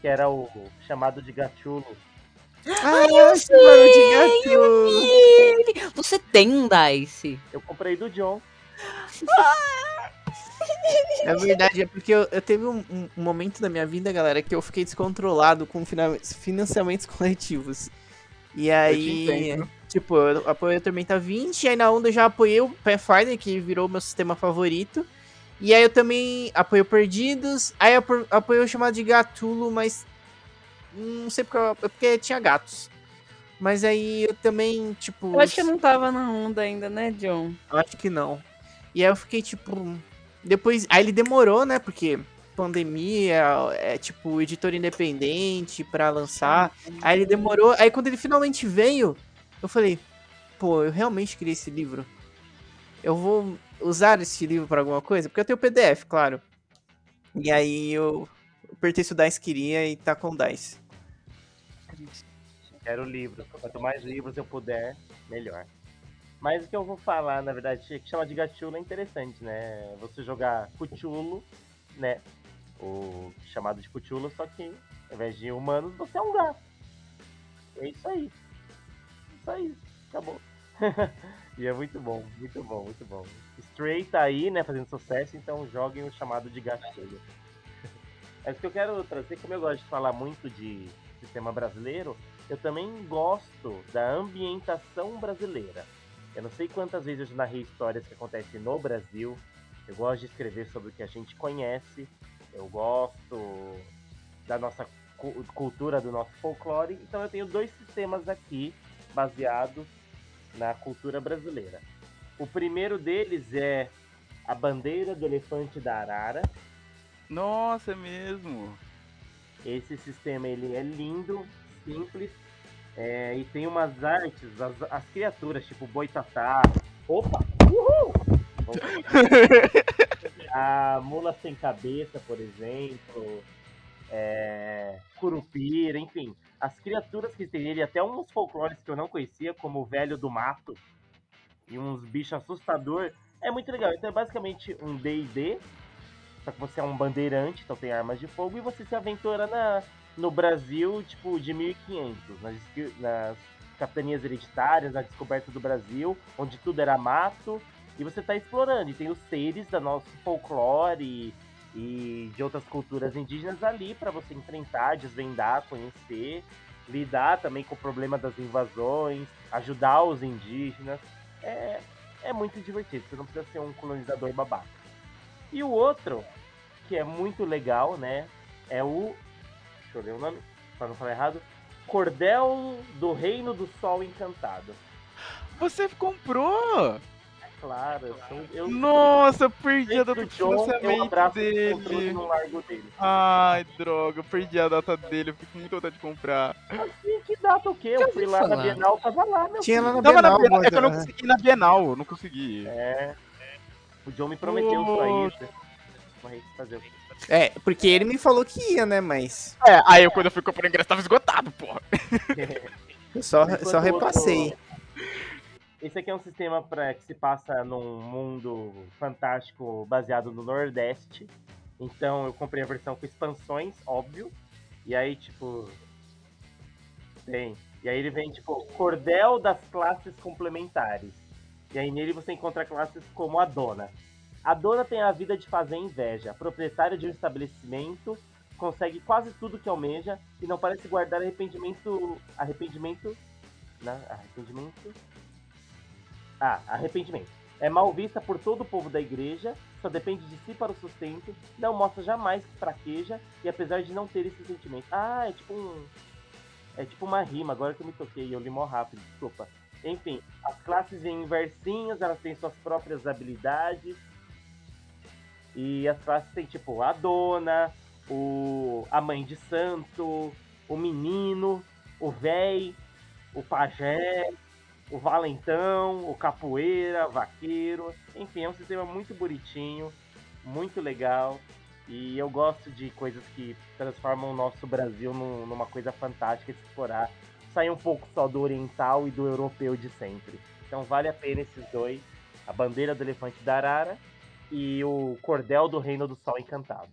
Que era o chamado de gachulo. Ah, eu sei, de Você tem um Dice. Eu comprei do John. É verdade, é porque eu, eu teve um, um- momento da minha vida, galera, que eu fiquei descontrolado com fina- financiamentos coletivos. E aí, entendo. Tipo, eu apoiei o Tormenta 20, aí na onda eu já apoiei o Pathfinder, que virou meu sistema favorito. E aí eu também apoiei o Perdidos, aí eu apo- apoiei o chamado de Gatulo, mas não sei porque, eu- é porque tinha gatos. Mas aí eu também, tipo... Eu acho que eu não tava na onda ainda, né, John? Eu acho que não. E aí eu fiquei tipo. Depois. Aí ele demorou, né? Porque pandemia, é tipo editor independente pra lançar. Aí ele demorou. Aí quando ele finalmente veio, eu falei: pô, eu realmente queria esse livro. Eu vou usar esse livro pra alguma coisa? Porque eu tenho o PDF, claro. E aí eu apertei se o Dice queria e tá com o Dice. Quero livros. Quanto mais livros eu puder, melhor. Mas o que eu vou falar, na verdade, que chama de gachulo é interessante, né? Você jogar Cthulhu, né? O chamado de Cthulhu, só que ao invés de humanos, você é um gato. É isso aí. Isso aí. Acabou. e é muito bom, muito bom, muito bom. Stray tá aí, né, fazendo sucesso, então joguem o chamado de gatilho. Mas o que eu quero trazer, como eu gosto de falar muito de sistema brasileiro, eu também gosto da ambientação brasileira. Eu não sei quantas vezes eu já narrei histórias que acontecem no Brasil. Eu gosto de escrever sobre o que a gente conhece. Eu gosto da nossa cu- cultura, do nosso folclore. Então eu tenho dois sistemas aqui baseados na cultura brasileira. O primeiro deles é a bandeira do elefante da arara. Nossa, é mesmo. Esse sistema ele é lindo, simples é, e tem umas artes, as, as criaturas tipo boitatá. Opa! Uhul! A mula sem cabeça, por exemplo. É, curupira, enfim. As criaturas que tem ele, até uns folclores que eu não conhecia, como o velho do mato e uns bichos assustador. É muito legal. Então é basicamente um D&D, só que você é um bandeirante, então tem armas de fogo e você se aventura na, no Brasil, tipo, de 1500, nas, nas capitanias hereditárias, na descoberta do Brasil, onde tudo era mato, e você tá explorando, e tem os seres da nosso folclore e, de outras culturas indígenas ali para você enfrentar, desvendar, conhecer, lidar também com o problema das invasões, ajudar os indígenas. É, é muito divertido, você não precisa ser um colonizador babaca. E o outro, que é muito legal, né, é o Deixa eu ler o nome, pra não falar errado. Cordel do Reino do Sol Encantado. Você comprou? Claro, eu Nossa, eu perdi a data o de John, eu financiamento abraço esse controle dele. dele. Ai, droga, eu perdi a data dele, eu fico com muita vontade de comprar. E que data o quê? Eu fui lá na falar. Bienal, tava lá, meu Tinha lá filho. na Tava na Bienal, Bienal, é que eu não consegui ir na Bienal, eu não consegui. É. O John me prometeu isso aí. Nossa. Mas fazer o quê? É, porque ele me falou que ia, né? Mas É, aí eu, quando eu fui comprar o ingresso tava esgotado, porra. eu só, só o outro- repassei. Esse aqui é um sistema pra, que se passa num mundo fantástico baseado no Nordeste. Então eu comprei a versão com expansões, óbvio. E aí, tipo. Tem. E aí ele vem, tipo, cordel das classes complementares. E aí nele você encontra classes como a dona. A dona tem a vida de fazer inveja. Proprietária de um estabelecimento, consegue quase tudo que almeja e não parece guardar arrependimento. Arrependimento. Não, arrependimento. Ah, arrependimento. É mal vista por todo o povo da igreja, só depende de si para o sustento, não mostra jamais que fraqueja e apesar de não ter esse sentimento. Ah, é tipo um. É tipo uma rima, agora que eu me toquei, eu li mó rápido, desculpa. Enfim, as classes em versinhos, elas têm suas próprias habilidades. E as classes têm tipo a dona, o a mãe de santo, o menino, o véi, o pajé, o valentão, o capoeira, vaqueiro. Enfim, é um sistema muito bonitinho, muito legal. E eu gosto de coisas que transformam o nosso Brasil num- numa coisa fantástica de explorar. Sair um pouco só do oriental e do europeu de sempre. Então vale a pena esses dois. A bandeira do elefante da Arara e o cordel do Reino do Sol Encantado.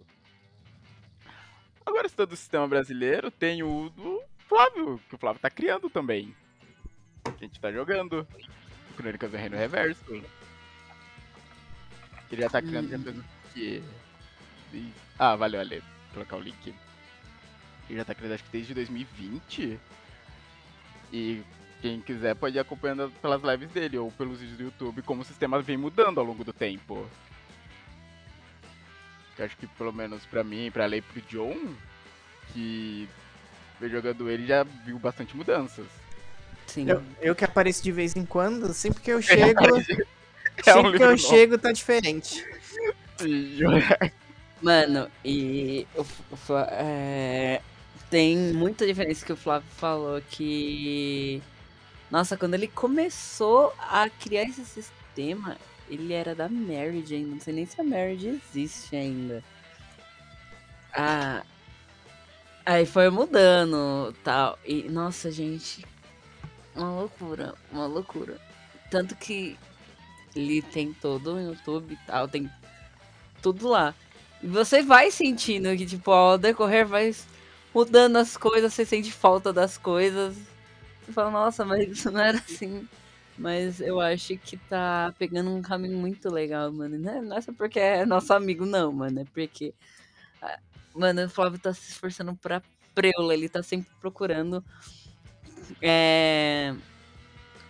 Agora, todo o sistema brasileiro, tem o do Flávio, que o Flávio tá criando também. A gente tá jogando. Crônicas do Reino Reverso. Ele já tá criando já faz o quê? Desde- Ah, valeu, Ale. Colocar o link. Ele já tá criando acho que desde 2020. E quem quiser pode ir acompanhando pelas lives dele ou pelos vídeos do YouTube como o sistema vem mudando ao longo do tempo. Eu acho que pelo menos pra mim, pra Lei e pro John, que veio jogando ele já viu bastante mudanças. Sim. Eu, eu que apareço de vez em quando, sempre que eu chego, É um sempre que livro eu novo. chego tá diferente. Mano, e o, o é, tem muita diferença que o Flávio falou que. Nossa, quando ele começou a criar esse sistema, ele era da Marriage ainda. Não sei nem se a Marriage existe ainda. Ah. Aí foi mudando tal. E, nossa, gente. Uma loucura, uma loucura. Tanto que ele tem todo o YouTube e tal, tem tudo lá. E você vai sentindo que, tipo, ao decorrer vai mudando as coisas, você sente falta das coisas. Você fala, nossa, mas isso não era assim. Mas eu acho que tá pegando um caminho muito legal, mano. Não é, não é só porque é nosso amigo, não, mano. É porque. ah, Mano, o Flávio tá se esforçando pra preula, ele tá sempre procurando. É.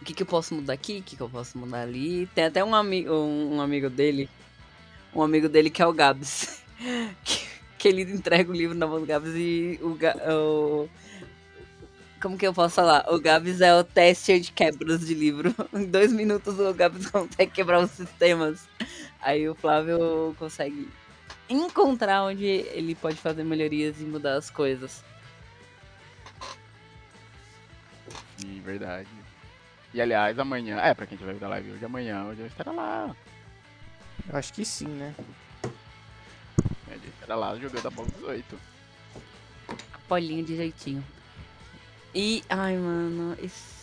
O que, que eu posso mudar aqui? O que, que eu posso mudar ali? Tem até um, ami um, um amigo dele. Um amigo dele que é o Gabs. que, que ele entrega o livro na mão do Gabs e o, Ga- o. Como que eu posso falar? O Gabs é o teste de quebras de livro. Em dois minutos o Gabs consegue quebrar os sistemas. Aí o Flávio consegue encontrar onde ele pode fazer melhorias e mudar as coisas. Sim, verdade. E aliás, amanhã. É, pra quem tiver vindo da live hoje, amanhã, hoje eu estará lá. Eu acho que sim, né? Ele estará lá jogando a bola 18. Polinho de jeitinho. E, ai, mano, esse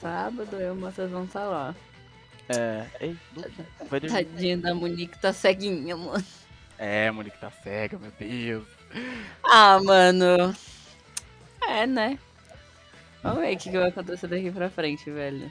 sábado eu e o Matheus vamos estar lá. É. Ei, vai dormir. Tadinha da Monique tá ceguinha, mano. É, Monique tá cega, meu Deus. Ah, mano. É, né? Vamos ver o que, vai acontecer daqui pra frente, velho.